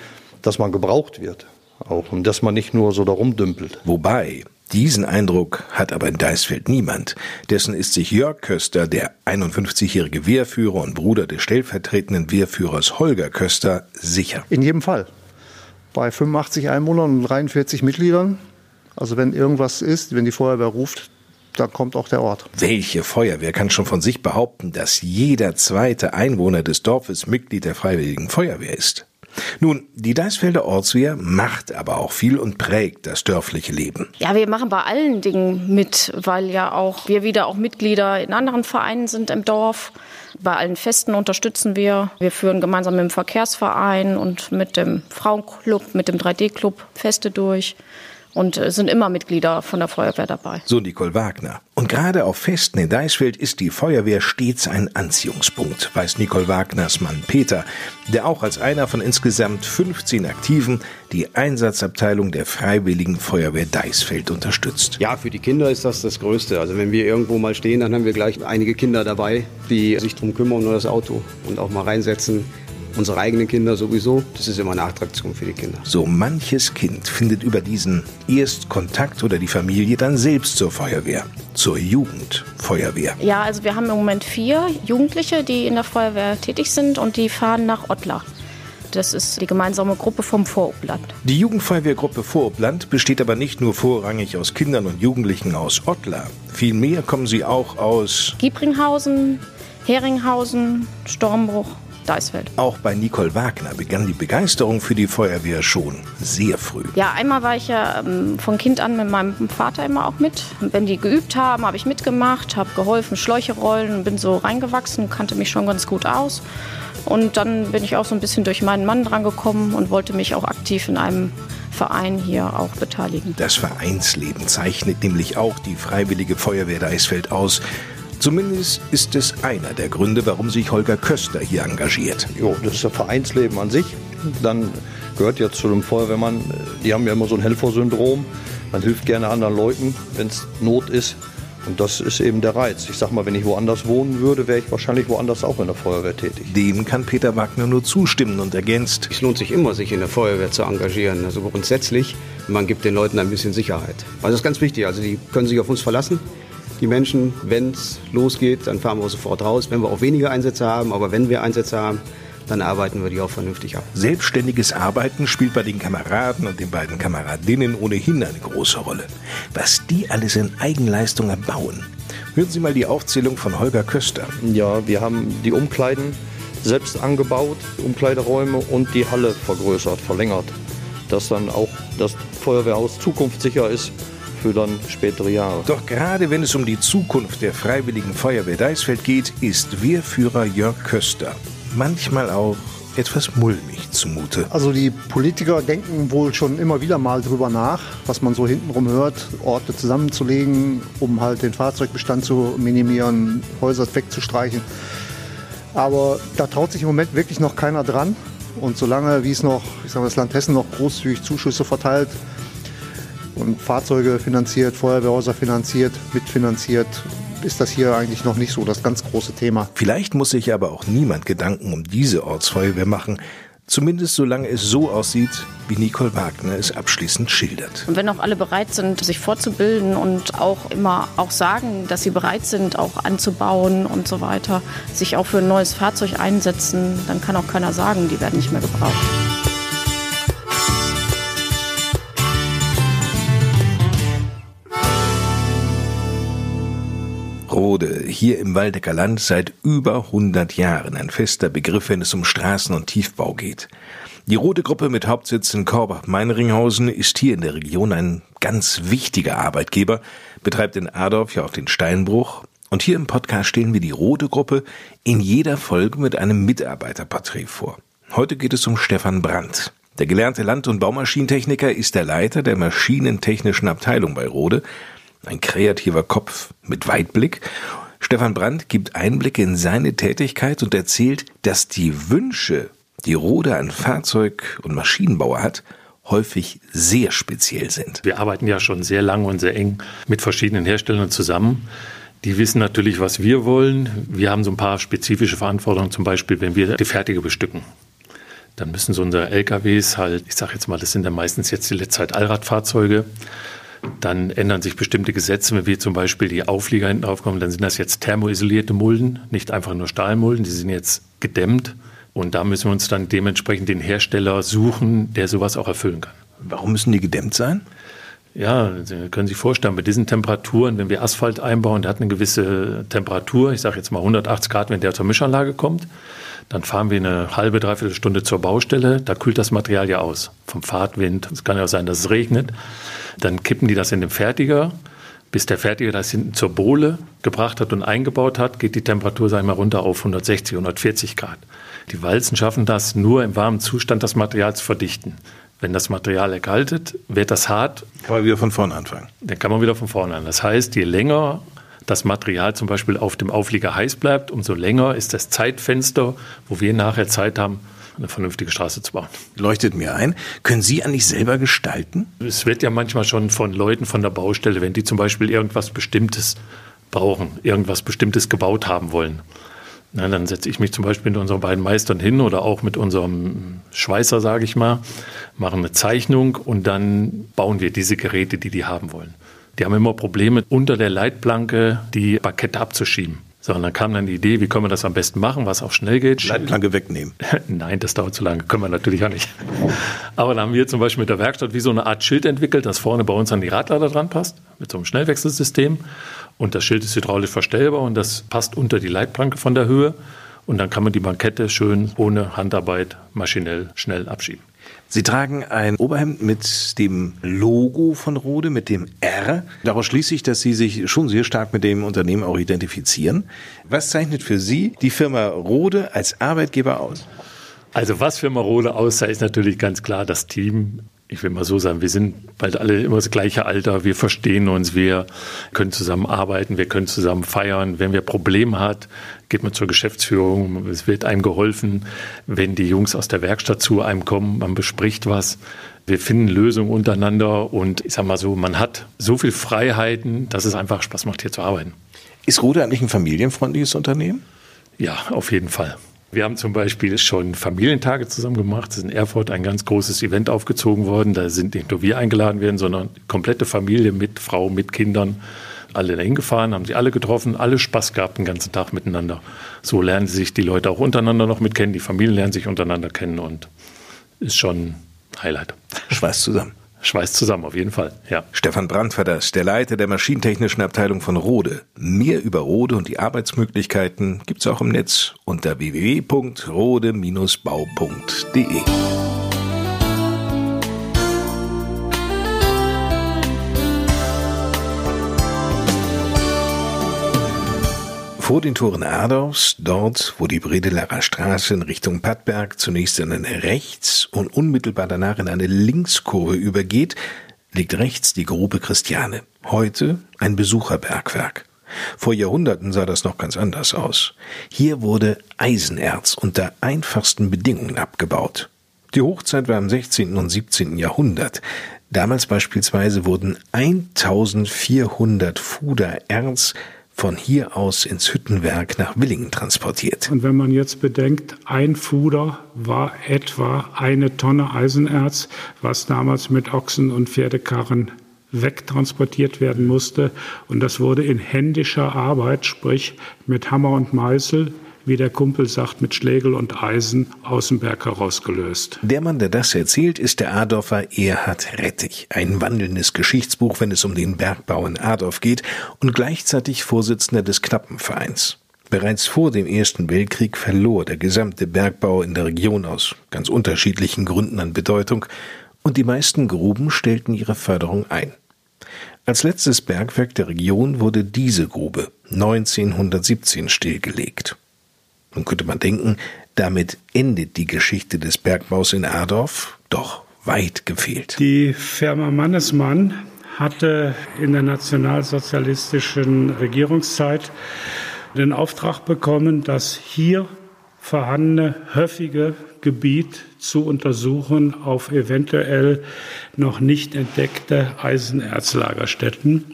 dass man gebraucht wird. Auch und dass man nicht nur so darum dümpelt. Wobei, diesen Eindruck hat aber in Deisfeld niemand. Dessen ist sich Jörg Köster, der 51-jährige Wehrführer und Bruder des stellvertretenden Wehrführers Holger Köster, sicher. In jedem Fall bei 85 Einwohnern und 43 Mitgliedern. Also wenn irgendwas ist, wenn die Feuerwehr ruft, dann kommt auch der Ort. Welche Feuerwehr kann schon von sich behaupten, dass jeder zweite Einwohner des Dorfes Mitglied der Freiwilligen Feuerwehr ist? Nun, die Deisfelder Ortswehr macht aber auch viel und prägt das dörfliche Leben. Ja, wir machen bei allen Dingen mit, weil ja auch wir wieder auch Mitglieder in anderen Vereinen sind im Dorf. Bei allen Festen unterstützen wir. Wir führen gemeinsam mit dem Verkehrsverein und mit dem Frauenclub, mit dem 3D-Club Feste durch und äh, sind immer Mitglieder von der Feuerwehr dabei. So Nicole Wagner. Und gerade auf Festen in Deisfeld ist die Feuerwehr stets ein Anziehungspunkt, weiß Nicole Wagners Mann Peter, der auch als einer von insgesamt 15 Aktiven die Einsatzabteilung der Freiwilligen Feuerwehr Deisfeld unterstützt. Ja, für die Kinder ist das das Größte. Also wenn wir irgendwo mal stehen, dann haben wir gleich einige Kinder dabei, die sich darum kümmern um das Auto und auch mal reinsetzen unsere eigenen Kinder sowieso. Das ist immer eine Attraktion für die Kinder. So manches Kind findet über diesen Erstkontakt oder die Familie dann selbst zur Feuerwehr, zur Jugendfeuerwehr. Ja, also wir haben im Moment vier Jugendliche, die in der Feuerwehr tätig sind und die fahren nach Ottlar. Das ist die gemeinsame Gruppe vom Vorobland. Die Jugendfeuerwehrgruppe Vorobland besteht aber nicht nur vorrangig aus Kindern und Jugendlichen aus Ottlar. Vielmehr kommen sie auch aus Giebringhausen, Heringhausen, Stormbruch Deisfeld. Auch bei Nicole Wagner begann die Begeisterung für die Feuerwehr schon sehr früh. Ja, einmal war ich ja ähm, von Kind an mit meinem Vater immer auch mit. Wenn die geübt haben, habe ich mitgemacht, habe geholfen, Schläuche rollen, bin so reingewachsen, kannte mich schon ganz gut aus. Und dann bin ich auch so ein bisschen durch meinen Mann drangekommen und wollte mich auch aktiv in einem Verein hier auch beteiligen. Das Vereinsleben zeichnet nämlich auch die Freiwillige Feuerwehr Deisfeld aus. Zumindest ist es einer der Gründe, warum sich Holger Köster hier engagiert. Jo, das ist das Vereinsleben an sich. Dann gehört ja zu dem Feuerwehrmann, die haben ja immer so ein Helfersyndrom. Man hilft gerne anderen Leuten, wenn es Not ist. Und das ist eben der Reiz. Ich sag mal, wenn ich woanders wohnen würde, wäre ich wahrscheinlich woanders auch in der Feuerwehr tätig. Dem kann Peter Wagner nur zustimmen und ergänzt. Es lohnt sich immer, sich in der Feuerwehr zu engagieren. Also grundsätzlich, man gibt den Leuten ein bisschen Sicherheit. Also das ist ganz wichtig. Also die können sich auf uns verlassen. Die Menschen, wenn es losgeht, dann fahren wir sofort raus. Wenn wir auch weniger Einsätze haben, aber wenn wir Einsätze haben, dann arbeiten wir die auch vernünftig ab. Selbstständiges Arbeiten spielt bei den Kameraden und den beiden Kameradinnen ohnehin eine große Rolle. Was die alles in Eigenleistung erbauen. Hören Sie mal die Aufzählung von Holger Köster. Ja, wir haben die Umkleiden selbst angebaut, Umkleideräume und die Halle vergrößert, verlängert, dass dann auch das Feuerwehrhaus zukunftssicher ist dann spätere Jahre. Doch gerade wenn es um die Zukunft der Freiwilligen Feuerwehr Deisfeld geht, ist Wehrführer Jörg Köster manchmal auch etwas mulmig zumute. Also die Politiker denken wohl schon immer wieder mal drüber nach, was man so hintenrum hört, Orte zusammenzulegen, um halt den Fahrzeugbestand zu minimieren, Häuser wegzustreichen. Aber da traut sich im Moment wirklich noch keiner dran. Und solange, wie es noch, ich sage das Land Hessen noch großzügig Zuschüsse verteilt und Fahrzeuge finanziert, Feuerwehrhäuser finanziert, mitfinanziert, ist das hier eigentlich noch nicht so das ganz große Thema. Vielleicht muss sich aber auch niemand Gedanken um diese Ortsfeuerwehr machen. Zumindest solange es so aussieht, wie Nicole Wagner es abschließend schildert. Und wenn auch alle bereit sind, sich fortzubilden und auch immer auch sagen, dass sie bereit sind, auch anzubauen und so weiter, sich auch für ein neues Fahrzeug einsetzen, dann kann auch keiner sagen, die werden nicht mehr gebraucht. Rode, hier im Waldecker Land seit über 100 Jahren ein fester Begriff, wenn es um Straßen- und Tiefbau geht. Die Rode-Gruppe mit Hauptsitz in Korbach-Meinringhausen ist hier in der Region ein ganz wichtiger Arbeitgeber, betreibt in Adorf ja auch den Steinbruch. Und hier im Podcast stellen wir die Rode-Gruppe in jeder Folge mit einem Mitarbeiterporträt vor. Heute geht es um Stefan Brandt. Der gelernte Land- und Baumaschinentechniker ist der Leiter der maschinentechnischen Abteilung bei Rode ein kreativer Kopf mit Weitblick. Stefan Brandt gibt Einblicke in seine Tätigkeit und erzählt, dass die Wünsche, die Rode an Fahrzeug- und Maschinenbauer hat, häufig sehr speziell sind. Wir arbeiten ja schon sehr lange und sehr eng mit verschiedenen Herstellern zusammen. Die wissen natürlich, was wir wollen. Wir haben so ein paar spezifische Verantwortungen, zum Beispiel, wenn wir die Fertige bestücken. Dann müssen so unsere LKWs halt, ich sage jetzt mal, das sind ja meistens jetzt die letzte Zeit Allradfahrzeuge, dann ändern sich bestimmte Gesetze, wenn wir zum Beispiel die Auflieger hinten draufkommen, dann sind das jetzt thermoisolierte Mulden, nicht einfach nur Stahlmulden, die sind jetzt gedämmt. Und da müssen wir uns dann dementsprechend den Hersteller suchen, der sowas auch erfüllen kann. Warum müssen die gedämmt sein? Ja, Sie können sich vorstellen, bei diesen Temperaturen, wenn wir Asphalt einbauen, der hat eine gewisse Temperatur, ich sage jetzt mal 180 Grad, wenn der zur Mischanlage kommt, dann fahren wir eine halbe, dreiviertel Stunde zur Baustelle, da kühlt das Material ja aus, vom Fahrtwind. Es kann ja auch sein, dass es regnet. Dann kippen die das in den Fertiger. Bis der Fertiger das hinten zur Bohle gebracht hat und eingebaut hat, geht die Temperatur, sagen wir mal, runter auf 160, 140 Grad. Die Walzen schaffen das nur im warmen Zustand, das Material zu verdichten. Wenn das Material erkaltet, wird das hart. Kann man wieder von vorne anfangen. Dann kann man wieder von vorne an. Das heißt, je länger das Material zum Beispiel auf dem Auflieger heiß bleibt, umso länger ist das Zeitfenster, wo wir nachher Zeit haben, eine vernünftige Straße zu bauen. Leuchtet mir ein. Können Sie eigentlich selber gestalten? Es wird ja manchmal schon von Leuten von der Baustelle, wenn die zum Beispiel irgendwas Bestimmtes brauchen, irgendwas Bestimmtes gebaut haben wollen. Na, dann setze ich mich zum Beispiel mit unseren beiden Meistern hin oder auch mit unserem Schweißer, sage ich mal, machen eine Zeichnung und dann bauen wir diese Geräte, die die haben wollen. Die haben immer Probleme, unter der Leitplanke die Parkette abzuschieben. So, und dann kam dann die Idee, wie können wir das am besten machen, was auch schnell geht. Leitplanke wegnehmen. Nein, das dauert zu lange, können wir natürlich auch nicht. Aber dann haben wir zum Beispiel mit der Werkstatt wie so eine Art Schild entwickelt, das vorne bei uns an die Radlader dran passt, mit so einem Schnellwechselsystem. Und das Schild ist hydraulisch verstellbar und das passt unter die Leitplanke von der Höhe. Und dann kann man die Bankette schön ohne Handarbeit maschinell schnell abschieben. Sie tragen ein Oberhemd mit dem Logo von Rode, mit dem R. Daraus schließe ich, dass Sie sich schon sehr stark mit dem Unternehmen auch identifizieren. Was zeichnet für Sie die Firma Rode als Arbeitgeber aus? Also was Firma Rode auszeichnet, ist natürlich ganz klar das Team ich will mal so sagen, wir sind bald alle immer das gleiche Alter, wir verstehen uns, wir können zusammen arbeiten, wir können zusammen feiern. Wenn wir Probleme hat, geht man zur Geschäftsführung, es wird einem geholfen. Wenn die Jungs aus der Werkstatt zu einem kommen, man bespricht was. Wir finden Lösungen untereinander und ich sag mal so, man hat so viel Freiheiten, dass es einfach Spaß macht, hier zu arbeiten. Ist Rode eigentlich ein familienfreundliches Unternehmen? Ja, auf jeden Fall. Wir haben zum Beispiel schon Familientage zusammen gemacht. Es ist in Erfurt ein ganz großes Event aufgezogen worden. Da sind nicht nur wir eingeladen werden, sondern komplette Familie mit Frau, mit Kindern. Alle dahin gefahren, haben sie alle getroffen, alle Spaß gehabt den ganzen Tag miteinander. So lernen sich die Leute auch untereinander noch mit kennen, die Familien lernen sich untereinander kennen und ist schon ein Highlight. Schweiß zusammen schweißt zusammen, auf jeden Fall. Ja. Stefan das, der Leiter der maschinentechnischen Abteilung von Rode. Mehr über Rode und die Arbeitsmöglichkeiten gibt's auch im Netz unter www.rode-bau.de. Vor den Toren Adorfs, dort, wo die Bredelarer Straße in Richtung Pattberg zunächst in eine Rechts- und unmittelbar danach in eine Linkskurve übergeht, liegt rechts die Grube Christiane. Heute ein Besucherbergwerk. Vor Jahrhunderten sah das noch ganz anders aus. Hier wurde Eisenerz unter einfachsten Bedingungen abgebaut. Die Hochzeit war im 16. und 17. Jahrhundert. Damals beispielsweise wurden 1400 Fuder Erz von hier aus ins Hüttenwerk nach Willingen transportiert. Und wenn man jetzt bedenkt, ein Fuder war etwa eine Tonne Eisenerz, was damals mit Ochsen und Pferdekarren wegtransportiert werden musste. Und das wurde in händischer Arbeit, sprich mit Hammer und Meißel, wie der Kumpel sagt, mit Schlägel und Eisen aus dem Berg herausgelöst. Der Mann, der das erzählt, ist der Adorfer Erhard Rettich, ein wandelndes Geschichtsbuch, wenn es um den Bergbau in Adorf geht und gleichzeitig Vorsitzender des Knappenvereins. Bereits vor dem Ersten Weltkrieg verlor der gesamte Bergbau in der Region aus ganz unterschiedlichen Gründen an Bedeutung und die meisten Gruben stellten ihre Förderung ein. Als letztes Bergwerk der Region wurde diese Grube 1917 stillgelegt. Nun könnte man denken, damit endet die Geschichte des Bergbaus in Adorf, doch weit gefehlt. Die Firma Mannesmann hatte in der nationalsozialistischen Regierungszeit den Auftrag bekommen, das hier vorhandene höfige Gebiet zu untersuchen auf eventuell noch nicht entdeckte Eisenerzlagerstätten.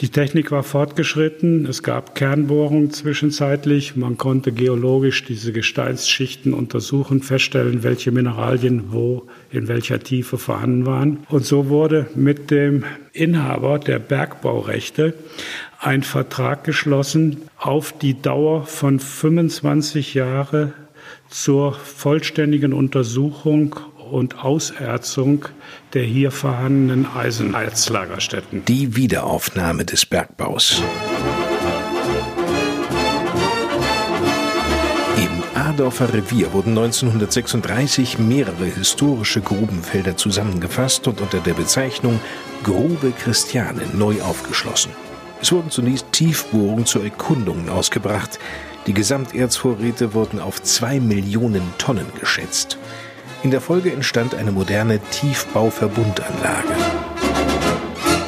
Die Technik war fortgeschritten. Es gab Kernbohrungen zwischenzeitlich. Man konnte geologisch diese Gesteinsschichten untersuchen, feststellen, welche Mineralien wo in welcher Tiefe vorhanden waren. Und so wurde mit dem Inhaber der Bergbaurechte ein Vertrag geschlossen auf die Dauer von 25 Jahre zur vollständigen Untersuchung und Auserzung der hier vorhandenen Eisenerzlagerstätten. Die Wiederaufnahme des Bergbaus. Im Adorfer Revier wurden 1936 mehrere historische Grubenfelder zusammengefasst und unter der Bezeichnung Grube Christiane neu aufgeschlossen. Es wurden zunächst Tiefbohrungen zur Erkundung ausgebracht. Die Gesamterzvorräte wurden auf zwei Millionen Tonnen geschätzt. In der Folge entstand eine moderne Tiefbauverbundanlage.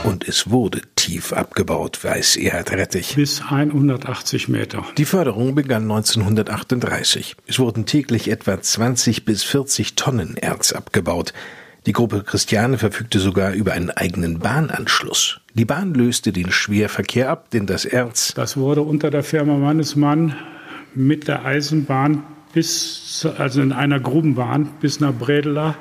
Und es wurde tief abgebaut, weiß Erhard Rettich. Bis 180 Meter. Die Förderung begann 1938. Es wurden täglich etwa 20 bis 40 Tonnen Erz abgebaut. Die Gruppe Christiane verfügte sogar über einen eigenen Bahnanschluss. Die Bahn löste den Schwerverkehr ab, denn das Erz. Das wurde unter der Firma Mannesmann mit der Eisenbahn bis, also in einer Grubenbahn bis nach Bredela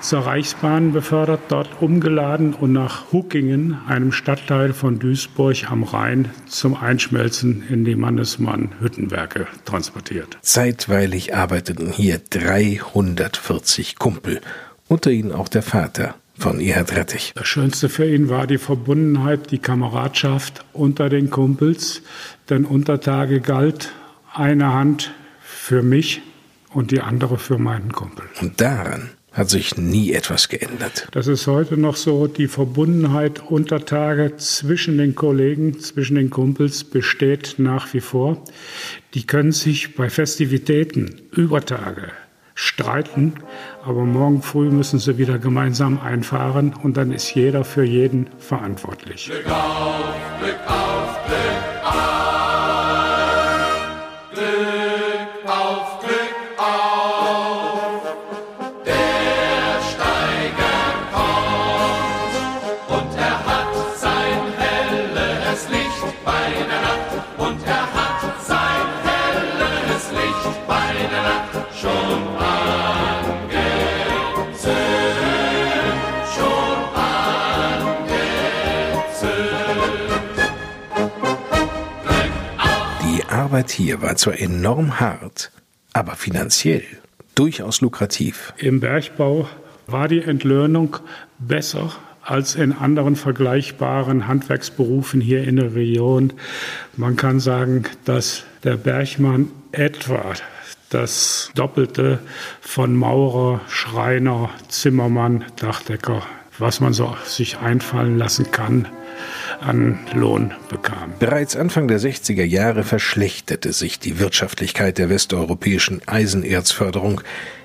zur Reichsbahn befördert, dort umgeladen und nach Huckingen, einem Stadtteil von Duisburg am Rhein, zum Einschmelzen in die Mannesmann-Hüttenwerke transportiert. Zeitweilig arbeiteten hier 340 Kumpel unter ihnen auch der Vater von Erhard Rettich. Das Schönste für ihn war die Verbundenheit, die Kameradschaft unter den Kumpels, denn unter Tage galt eine Hand für mich und die andere für meinen Kumpel. Und daran hat sich nie etwas geändert. Das ist heute noch so, die Verbundenheit unter Tage zwischen den Kollegen, zwischen den Kumpels besteht nach wie vor. Die können sich bei Festivitäten über Tage streiten, aber morgen früh müssen sie wieder gemeinsam einfahren und dann ist jeder für jeden verantwortlich. Glück auf, Glück auf, Glück auf. Hier war zwar enorm hart, aber finanziell durchaus lukrativ. Im Bergbau war die Entlöhnung besser als in anderen vergleichbaren Handwerksberufen hier in der Region. Man kann sagen, dass der Bergmann etwa das Doppelte von Maurer, Schreiner, Zimmermann, Dachdecker, was man so sich einfallen lassen kann, an Lohn bekam. Bereits Anfang der 60er Jahre verschlechterte sich die Wirtschaftlichkeit der westeuropäischen Eisenerzförderung.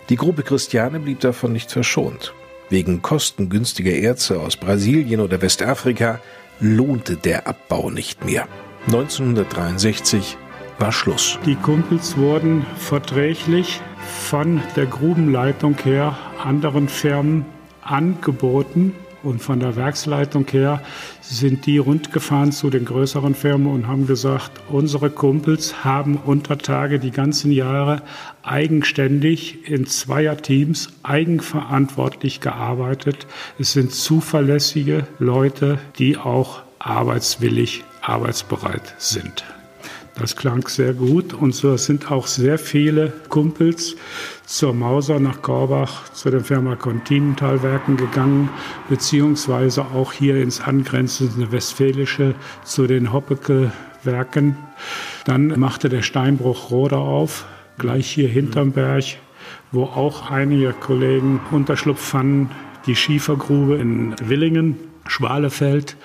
Die Gruppe Christiane blieb davon nicht verschont. Wegen kostengünstiger Erze aus Brasilien oder Westafrika lohnte der Abbau nicht mehr. 1963 war Schluss. Die Kumpels wurden verträglich von der Grubenleitung her anderen Firmen angeboten, und von der Werksleitung her sind die rundgefahren zu den größeren Firmen und haben gesagt, unsere Kumpels haben unter Tage die ganzen Jahre eigenständig in Zweierteams eigenverantwortlich gearbeitet. Es sind zuverlässige Leute, die auch arbeitswillig, arbeitsbereit sind. Das klang sehr gut und so sind auch sehr viele Kumpels zur Mauser nach Korbach zu den Firma Continentalwerken gegangen, beziehungsweise auch hier ins angrenzende Westfälische zu den Hoppecke-Werken. Dann machte der Steinbruch Roder auf, gleich hier hinterm Berg, wo auch einige Kollegen Unterschlupf fanden. Die Schiefergrube in Willingen, Schwalefeld,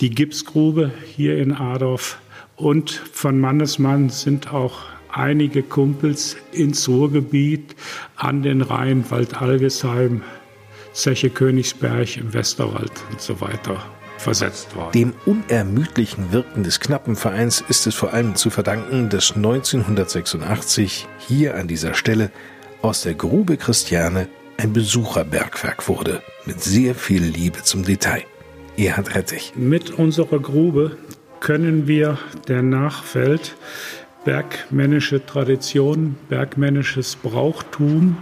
die Gipsgrube hier in Adorf und von Mannesmann sind auch einige Kumpels ins Ruhrgebiet an den Rhein, Waldalgesheim, Zeche Königsberg im Westerwald und so weiter versetzt worden. Dem unermüdlichen Wirken des knappen Vereins ist es vor allem zu verdanken, dass 1986 hier an dieser Stelle aus der Grube Christiane ein Besucherbergwerk wurde, mit sehr viel Liebe zum Detail. Erhard Rettich. Mit unserer Grube können wir der Nachwelt bergmännische Tradition, bergmännisches Brauchtum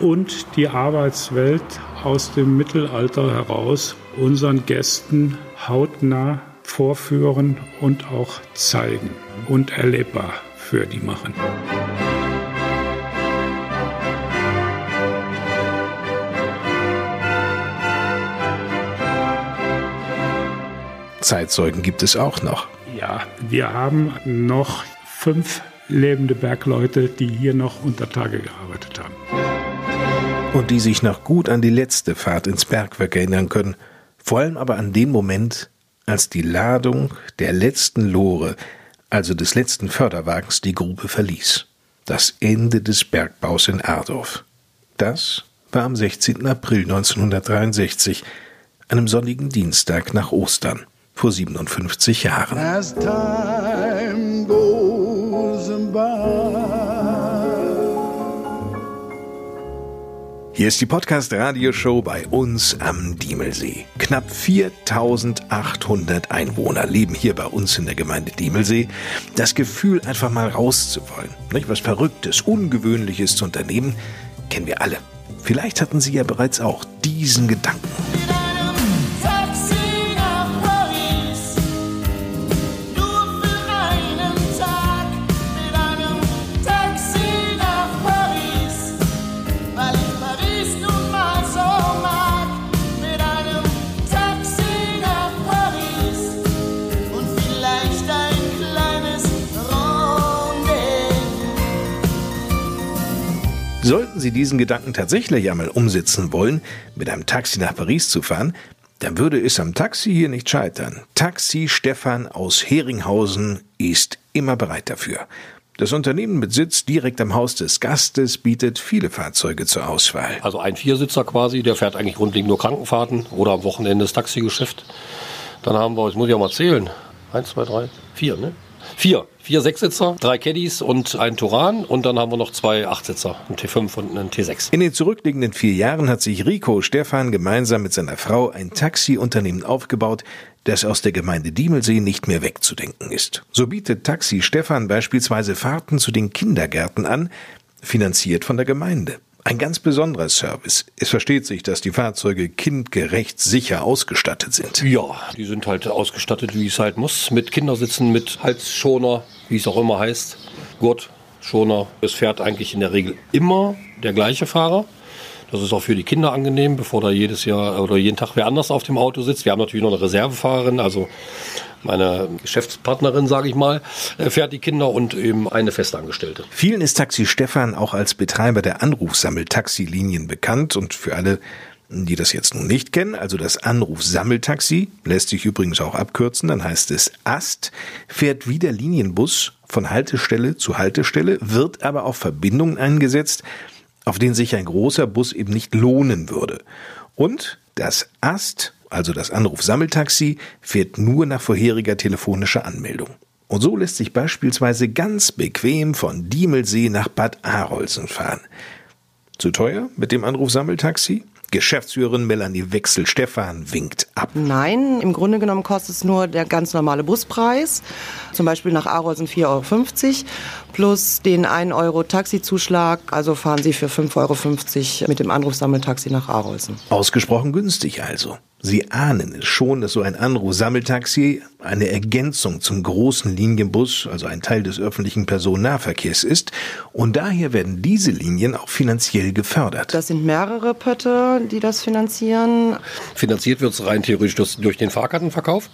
und die Arbeitswelt aus dem Mittelalter heraus unseren Gästen hautnah vorführen und auch zeigen und erlebbar für die machen. Zeitzeugen gibt es auch noch. Ja, wir haben noch fünf lebende Bergleute, die hier noch unter Tage gearbeitet haben. Und die sich noch gut an die letzte Fahrt ins Bergwerk erinnern können. Vor allem aber an den Moment, als die Ladung der letzten Lore, also des letzten Förderwagens, die Grube verließ. Das Ende des Bergbaus in Ardorf. Das war am 16. April 1963, einem sonnigen Dienstag nach Ostern vor 57 Jahren. Hier ist die Podcast-Radioshow bei uns am Diemelsee. Knapp 4800 Einwohner leben hier bei uns in der Gemeinde Diemelsee. Das Gefühl, einfach mal rauszuwollen, nicht was Verrücktes, Ungewöhnliches zu unternehmen, kennen wir alle. Vielleicht hatten Sie ja bereits auch diesen Gedanken. Sollten Sie diesen Gedanken tatsächlich einmal umsetzen wollen, mit einem Taxi nach Paris zu fahren, dann würde es am Taxi hier nicht scheitern. Taxi Stefan aus Heringhausen ist immer bereit dafür. Das Unternehmen mit Sitz direkt am Haus des Gastes bietet viele Fahrzeuge zur Auswahl. Also ein Viersitzer quasi, der fährt eigentlich grundlegend nur Krankenfahrten oder am Wochenende das Taxigeschäft. Dann haben wir, jetzt muss ich auch mal zählen, eins, zwei, drei, vier, ne? Vier. Vier Sechssitzer, drei Caddies und ein Turan. Und dann haben wir noch zwei Achtsitzer, einen T5 und einen T6. In den zurückliegenden vier Jahren hat sich Rico Stefan gemeinsam mit seiner Frau ein Taxiunternehmen aufgebaut, das aus der Gemeinde Diemelsee nicht mehr wegzudenken ist. So bietet Taxi Stefan beispielsweise Fahrten zu den Kindergärten an, finanziert von der Gemeinde. Ein ganz besonderer Service. Es versteht sich, dass die Fahrzeuge kindgerecht sicher ausgestattet sind. Ja, die sind halt ausgestattet, wie es halt muss. Mit Kindersitzen, mit Halsschoner, wie es auch immer heißt. Gurt, Schoner. Es fährt eigentlich in der Regel immer der gleiche Fahrer. Das ist auch für die Kinder angenehm, bevor da jedes Jahr oder jeden Tag wer anders auf dem Auto sitzt. Wir haben natürlich noch eine Reservefahrerin, also meine Geschäftspartnerin, sage ich mal, äh, fährt die Kinder und eben eine Festangestellte. Vielen ist Taxi Stefan auch als Betreiber der Anrufsammeltaxilinien bekannt und für alle, die das jetzt nun nicht kennen, also das Anrufsammeltaxi, lässt sich übrigens auch abkürzen, dann heißt es AST, fährt wie der Linienbus von Haltestelle zu Haltestelle, wird aber auf Verbindungen eingesetzt, auf denen sich ein großer Bus eben nicht lohnen würde. Und das AST also das Anrufsammeltaxi, fährt nur nach vorheriger telefonischer Anmeldung. Und so lässt sich beispielsweise ganz bequem von Diemelsee nach Bad Arolsen fahren. Zu teuer mit dem Anrufsammeltaxi? Geschäftsführerin Melanie Wechsel-Stephan winkt ab. Nein, im Grunde genommen kostet es nur der ganz normale Buspreis. Zum Beispiel nach Arolsen 4,50 Euro plus den 1 Euro Taxizuschlag. Also fahren Sie für 5,50 Euro mit dem Anrufsammeltaxi nach Arolsen. Ausgesprochen günstig also. Sie ahnen es schon, dass so ein Anruf-Sammeltaxi eine Ergänzung zum großen Linienbus, also ein Teil des öffentlichen Personennahverkehrs ist. Und daher werden diese Linien auch finanziell gefördert. Das sind mehrere Pötte, die das finanzieren. Finanziert wird es rein theoretisch durch den Fahrkartenverkauf.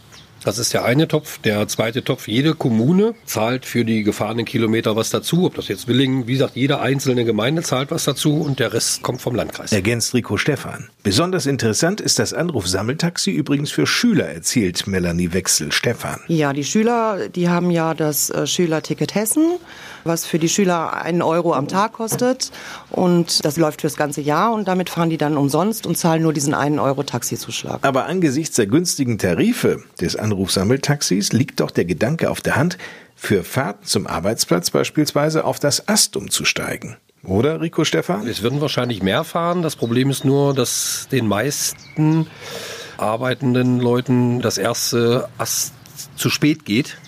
Das ist der eine Topf. Der zweite Topf, jede Kommune zahlt für die gefahrenen Kilometer was dazu. Ob das jetzt Willingen, wie gesagt, jede einzelne Gemeinde zahlt was dazu und der Rest kommt vom Landkreis. Ergänzt Rico Stephan. Besonders interessant ist das Anruf-Sammeltaxi übrigens für Schüler, erzählt Melanie Wechsel Stephan. Ja, die Schüler, die haben ja das äh, Schülerticket Hessen, was für die Schüler einen Euro am Tag kostet. Und das läuft fürs ganze Jahr und damit fahren die dann umsonst und zahlen nur diesen einen Euro Taxizuschlag. Aber angesichts der günstigen Tarife des Anruf Anrufsammeltaxis liegt doch der Gedanke auf der Hand, für Fahrten zum Arbeitsplatz beispielsweise auf das Ast umzusteigen. Oder, Rico Stefan? Es würden wahrscheinlich mehr fahren. Das Problem ist nur, dass den meisten arbeitenden Leuten das erste Ast zu spät geht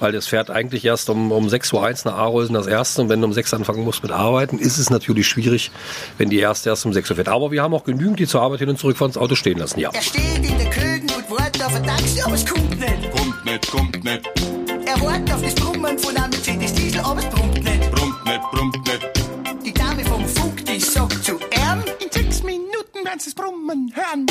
weil das fährt eigentlich erst um, um 6.01 Uhr nach Arolsen das erste und wenn du um 6 Uhr anfangen musst mit Arbeiten, ist es natürlich schwierig, wenn die erste erst um 6 Uhr fährt. Aber wir haben auch genügend, die zur Arbeit hin und zurück fahren, das Auto stehen lassen, ja. Er steht in der Kögen und wartet auf ein Taxi, aber es kommt nicht. Kommt nicht, kommt nicht. Er wartet auf das Brummen von einem Mercedes Diesel, aber es brummt nicht. Brummt nicht, brummt nicht. Die Dame vom Funk, die sagt zu Minuten werden Sie es brummen hören.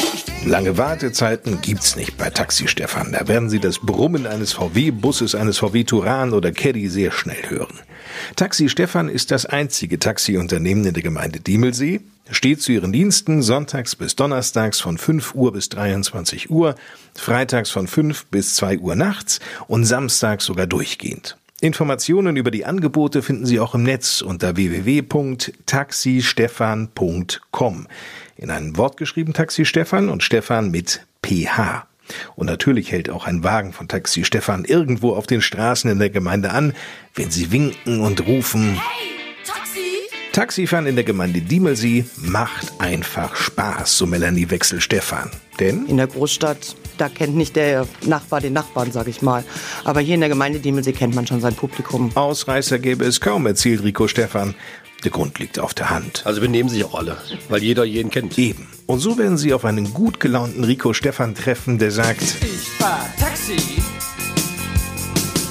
Lange Wartezeiten gibt's nicht bei Taxi Stefan. Da werden Sie das Brummen eines VW-Busses, eines VW Turan oder Caddy sehr schnell hören. Taxi Stefan ist das einzige Taxiunternehmen in der Gemeinde Diemelsee, steht zu ihren Diensten sonntags bis donnerstags von 5 Uhr bis 23 Uhr, freitags von 5 bis 2 Uhr nachts und samstags sogar durchgehend. Informationen über die Angebote finden Sie auch im Netz unter www.taxistefan.com. In einem Wort geschrieben Taxi Stefan und Stefan mit PH. Und natürlich hält auch ein Wagen von Taxi Stefan irgendwo auf den Straßen in der Gemeinde an, wenn sie winken und rufen. Hey, Taxi! Taxifahren in der Gemeinde Diemelsee macht einfach Spaß, so Melanie Wechsel Stefan. Denn? In der Großstadt, da kennt nicht der Nachbar den Nachbarn, sag ich mal. Aber hier in der Gemeinde Diemelsee kennt man schon sein Publikum. Ausreißer gäbe es kaum, erzählt Rico Stefan. Der Grund liegt auf der Hand. Also benehmen sich auch alle, weil jeder jeden kennt. Eben. Und so werden Sie auf einen gut gelaunten Rico Stefan treffen, der sagt: Ich fahr Taxi.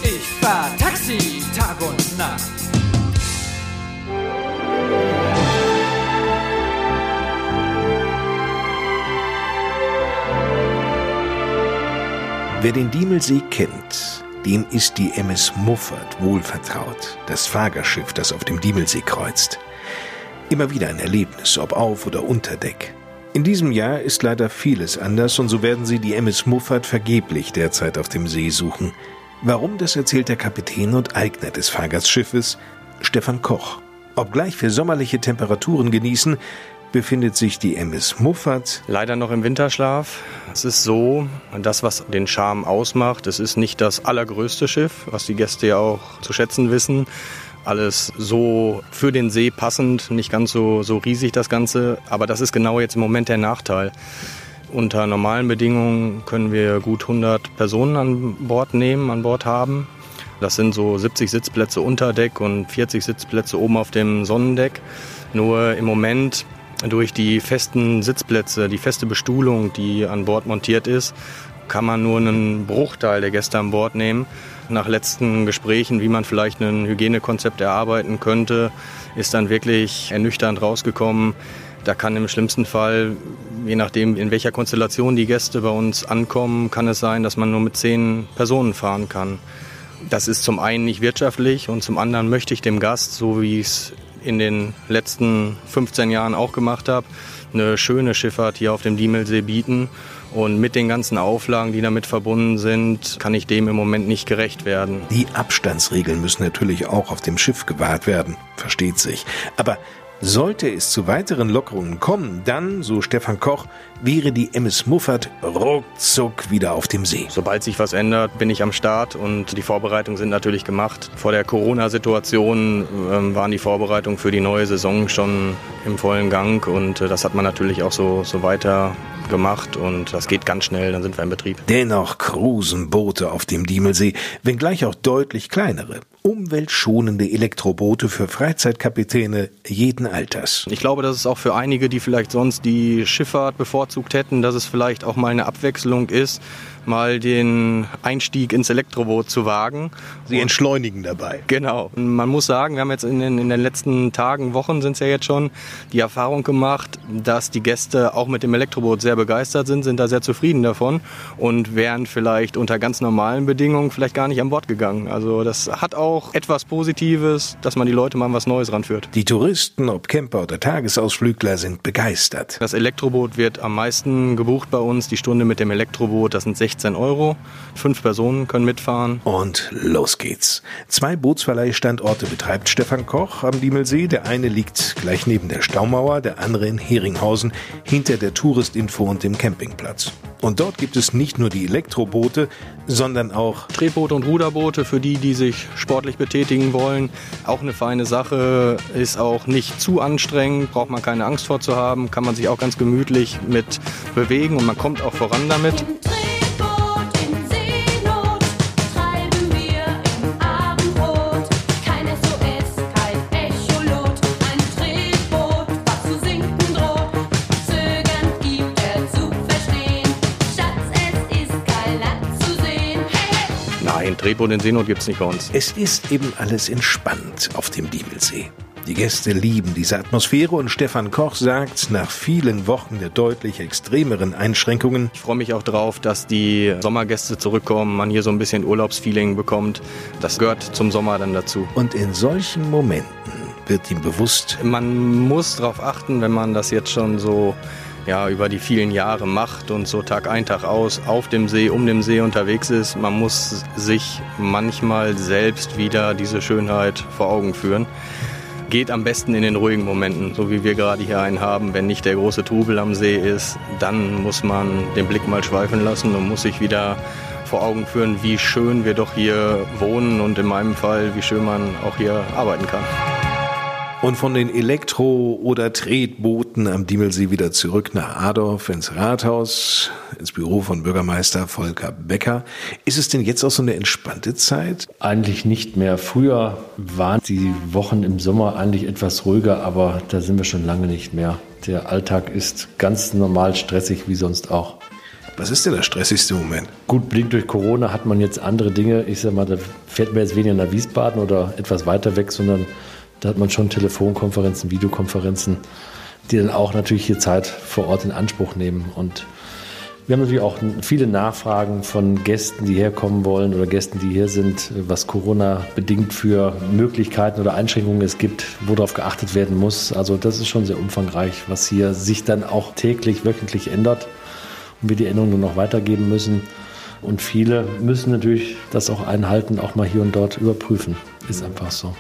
Ich fahr Taxi, Tag und Nacht. Wer den Diemelsee kennt, dem ist die MS Muffert wohlvertraut, das Fagerschiff, das auf dem Diemelsee kreuzt. Immer wieder ein Erlebnis, ob auf oder unter Deck. In diesem Jahr ist leider vieles anders und so werden sie die MS Muffat vergeblich derzeit auf dem See suchen. Warum, das erzählt der Kapitän und Eigner des Fahrgastschiffes, Stefan Koch. Obgleich wir sommerliche Temperaturen genießen, befindet sich die MS Muffat leider noch im Winterschlaf. Es ist so, das, was den Charme ausmacht, es ist nicht das allergrößte Schiff, was die Gäste ja auch zu schätzen wissen. Alles so für den See passend, nicht ganz so, so riesig das Ganze. Aber das ist genau jetzt im Moment der Nachteil. Unter normalen Bedingungen können wir gut 100 Personen an Bord nehmen, an Bord haben. Das sind so 70 Sitzplätze unter Deck und 40 Sitzplätze oben auf dem Sonnendeck. Nur im Moment durch die festen Sitzplätze, die feste Bestuhlung, die an Bord montiert ist, kann man nur einen Bruchteil der Gäste an Bord nehmen. Nach letzten Gesprächen, wie man vielleicht ein Hygienekonzept erarbeiten könnte, ist dann wirklich ernüchternd rausgekommen. Da kann im schlimmsten Fall, je nachdem in welcher Konstellation die Gäste bei uns ankommen, kann es sein, dass man nur mit zehn Personen fahren kann. Das ist zum einen nicht wirtschaftlich und zum anderen möchte ich dem Gast, so wie ich es in den letzten 15 Jahren auch gemacht habe, eine schöne Schifffahrt hier auf dem Diemelsee bieten. Und mit den ganzen Auflagen, die damit verbunden sind, kann ich dem im Moment nicht gerecht werden. Die Abstandsregeln müssen natürlich auch auf dem Schiff gewahrt werden, versteht sich. Aber sollte es zu weiteren Lockerungen kommen, dann, so Stefan Koch, wäre die MS Muffat ruckzuck wieder auf dem See. Sobald sich was ändert, bin ich am Start und die Vorbereitungen sind natürlich gemacht. Vor der Corona-Situation ähm, waren die Vorbereitungen für die neue Saison schon im vollen Gang und äh, das hat man natürlich auch so, so weiter gemacht und das geht ganz schnell, dann sind wir in Betrieb. Dennoch cruisen Boote auf dem Diemelsee, wenngleich auch deutlich kleinere, umweltschonende Elektroboote für Freizeitkapitäne jeden Alters. Ich glaube, dass es auch für einige, die vielleicht sonst die Schifffahrt bevorzugt hätten, dass es vielleicht auch mal eine Abwechslung ist, mal den Einstieg ins Elektroboot zu wagen. Sie entschleunigen dabei. Genau. Man muss sagen, wir haben jetzt in den, in den letzten Tagen, Wochen sind es ja jetzt schon, die Erfahrung gemacht, dass die Gäste auch mit dem Elektroboot sehr begeistert sind, sind da sehr zufrieden davon und wären vielleicht unter ganz normalen Bedingungen vielleicht gar nicht an Bord gegangen. Also das hat auch etwas Positives, dass man die Leute mal an was Neues ranführt. Die Touristen, ob Camper oder Tagesausflügler, sind begeistert. Das Elektroboot wird am meisten gebucht bei uns. Die Stunde mit dem Elektroboot, das sind 16 Euro. Fünf Personen können mitfahren. Und los geht's. Zwei Bootsverleihstandorte betreibt Stefan Koch am Diemelsee. Der eine liegt gleich neben der Staumauer, der andere in Heringhausen hinter der Touristinfo und dem Campingplatz. Und dort gibt es nicht nur die Elektroboote, sondern auch Drehboote und Ruderboote für die, die sich sportlich betätigen wollen. Auch eine feine Sache, ist auch nicht zu anstrengend, braucht man keine Angst vor zu haben, kann man sich auch ganz gemütlich mit bewegen und man kommt auch voran damit. Nein, Drehboot in Seenot gibt es nicht bei uns. Es ist eben alles entspannt auf dem Diemelsee. Die Gäste lieben diese Atmosphäre und Stefan Koch sagt, nach vielen Wochen der deutlich extremeren Einschränkungen, ich freue mich auch drauf, dass die Sommergäste zurückkommen, man hier so ein bisschen Urlaubsfeeling bekommt. Das gehört zum Sommer dann dazu. Und in solchen Momenten wird ihm bewusst, man muss darauf achten, wenn man das jetzt schon so ja, über die vielen Jahre macht und so Tag ein, Tag aus auf dem See, um den See unterwegs ist. Man muss sich manchmal selbst wieder diese Schönheit vor Augen führen. Geht am besten in den ruhigen Momenten, so wie wir gerade hier einen haben. Wenn nicht der große Trubel am See ist, dann muss man den Blick mal schweifen lassen und muss sich wieder vor Augen führen, wie schön wir doch hier wohnen und in meinem Fall, wie schön man auch hier arbeiten kann. Und von den Elektro- oder Tretbooten am Diemelsee wieder zurück nach Adorf ins Rathaus, ins Büro von Bürgermeister Volker Becker. Ist es denn jetzt auch so eine entspannte Zeit? Eigentlich nicht mehr. Früher waren die Wochen im Sommer eigentlich etwas ruhiger, aber da sind wir schon lange nicht mehr. Der Alltag ist ganz normal stressig wie sonst auch. Was ist denn der stressigste Moment? Gut, bedingt durch Corona hat man jetzt andere Dinge. Ich sag mal, da fährt man jetzt weniger nach Wiesbaden oder etwas weiter weg, sondern da hat man schon Telefonkonferenzen, Videokonferenzen, die dann auch natürlich hier Zeit vor Ort in Anspruch nehmen. Und Wir haben natürlich auch viele Nachfragen von Gästen, die herkommen wollen oder Gästen, die hier sind, was Corona bedingt für Möglichkeiten oder Einschränkungen es gibt, worauf geachtet werden muss. Also das ist schon sehr umfangreich, was hier sich dann auch täglich, wöchentlich ändert und wir die Änderungen noch weitergeben müssen. Und viele müssen natürlich das auch einhalten, auch mal hier und dort überprüfen. Ist einfach so.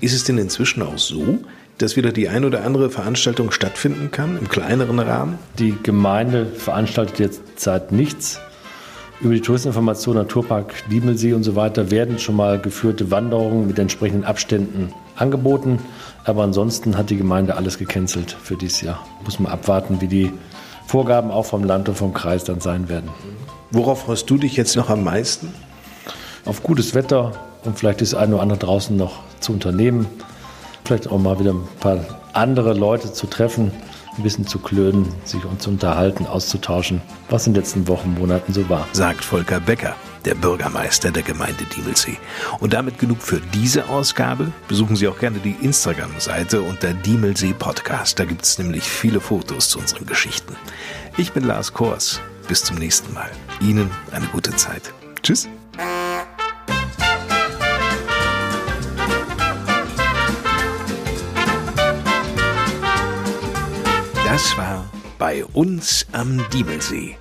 Ist es denn inzwischen auch so, dass wieder die ein oder andere Veranstaltung stattfinden kann, im kleineren Rahmen? Die Gemeinde veranstaltet jetzt seit nichts. Über die Touristeninformation, Naturpark Diemelsee und so weiter werden schon mal geführte Wanderungen mit entsprechenden Abständen angeboten. Aber ansonsten hat die Gemeinde alles gecancelt für dieses Jahr. Muss man abwarten, wie die Vorgaben auch vom Land und vom Kreis dann sein werden. Worauf freust du dich jetzt noch am meisten? Auf gutes Wetter und vielleicht das eine oder andere draußen noch zu unternehmen. Vielleicht auch mal wieder ein paar andere Leute zu treffen, ein bisschen zu klönen, sich uns zu unterhalten, auszutauschen, was in den letzten Wochen, Monaten so war. Sagt Volker Becker, der Bürgermeister der Gemeinde Diemelsee. Und damit genug für diese Ausgabe. Besuchen Sie auch gerne die Instagram-Seite unter Diemelsee Podcast. Da gibt es nämlich viele Fotos zu unseren Geschichten. Ich bin Lars Kors. Bis zum nächsten Mal. Ihnen eine gute Zeit. Tschüss. Das war bei uns am Diemelsee.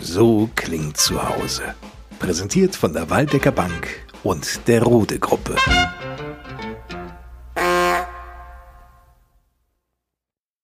So klingt zu Hause. Präsentiert von der Waldecker Bank und der Rode Gruppe.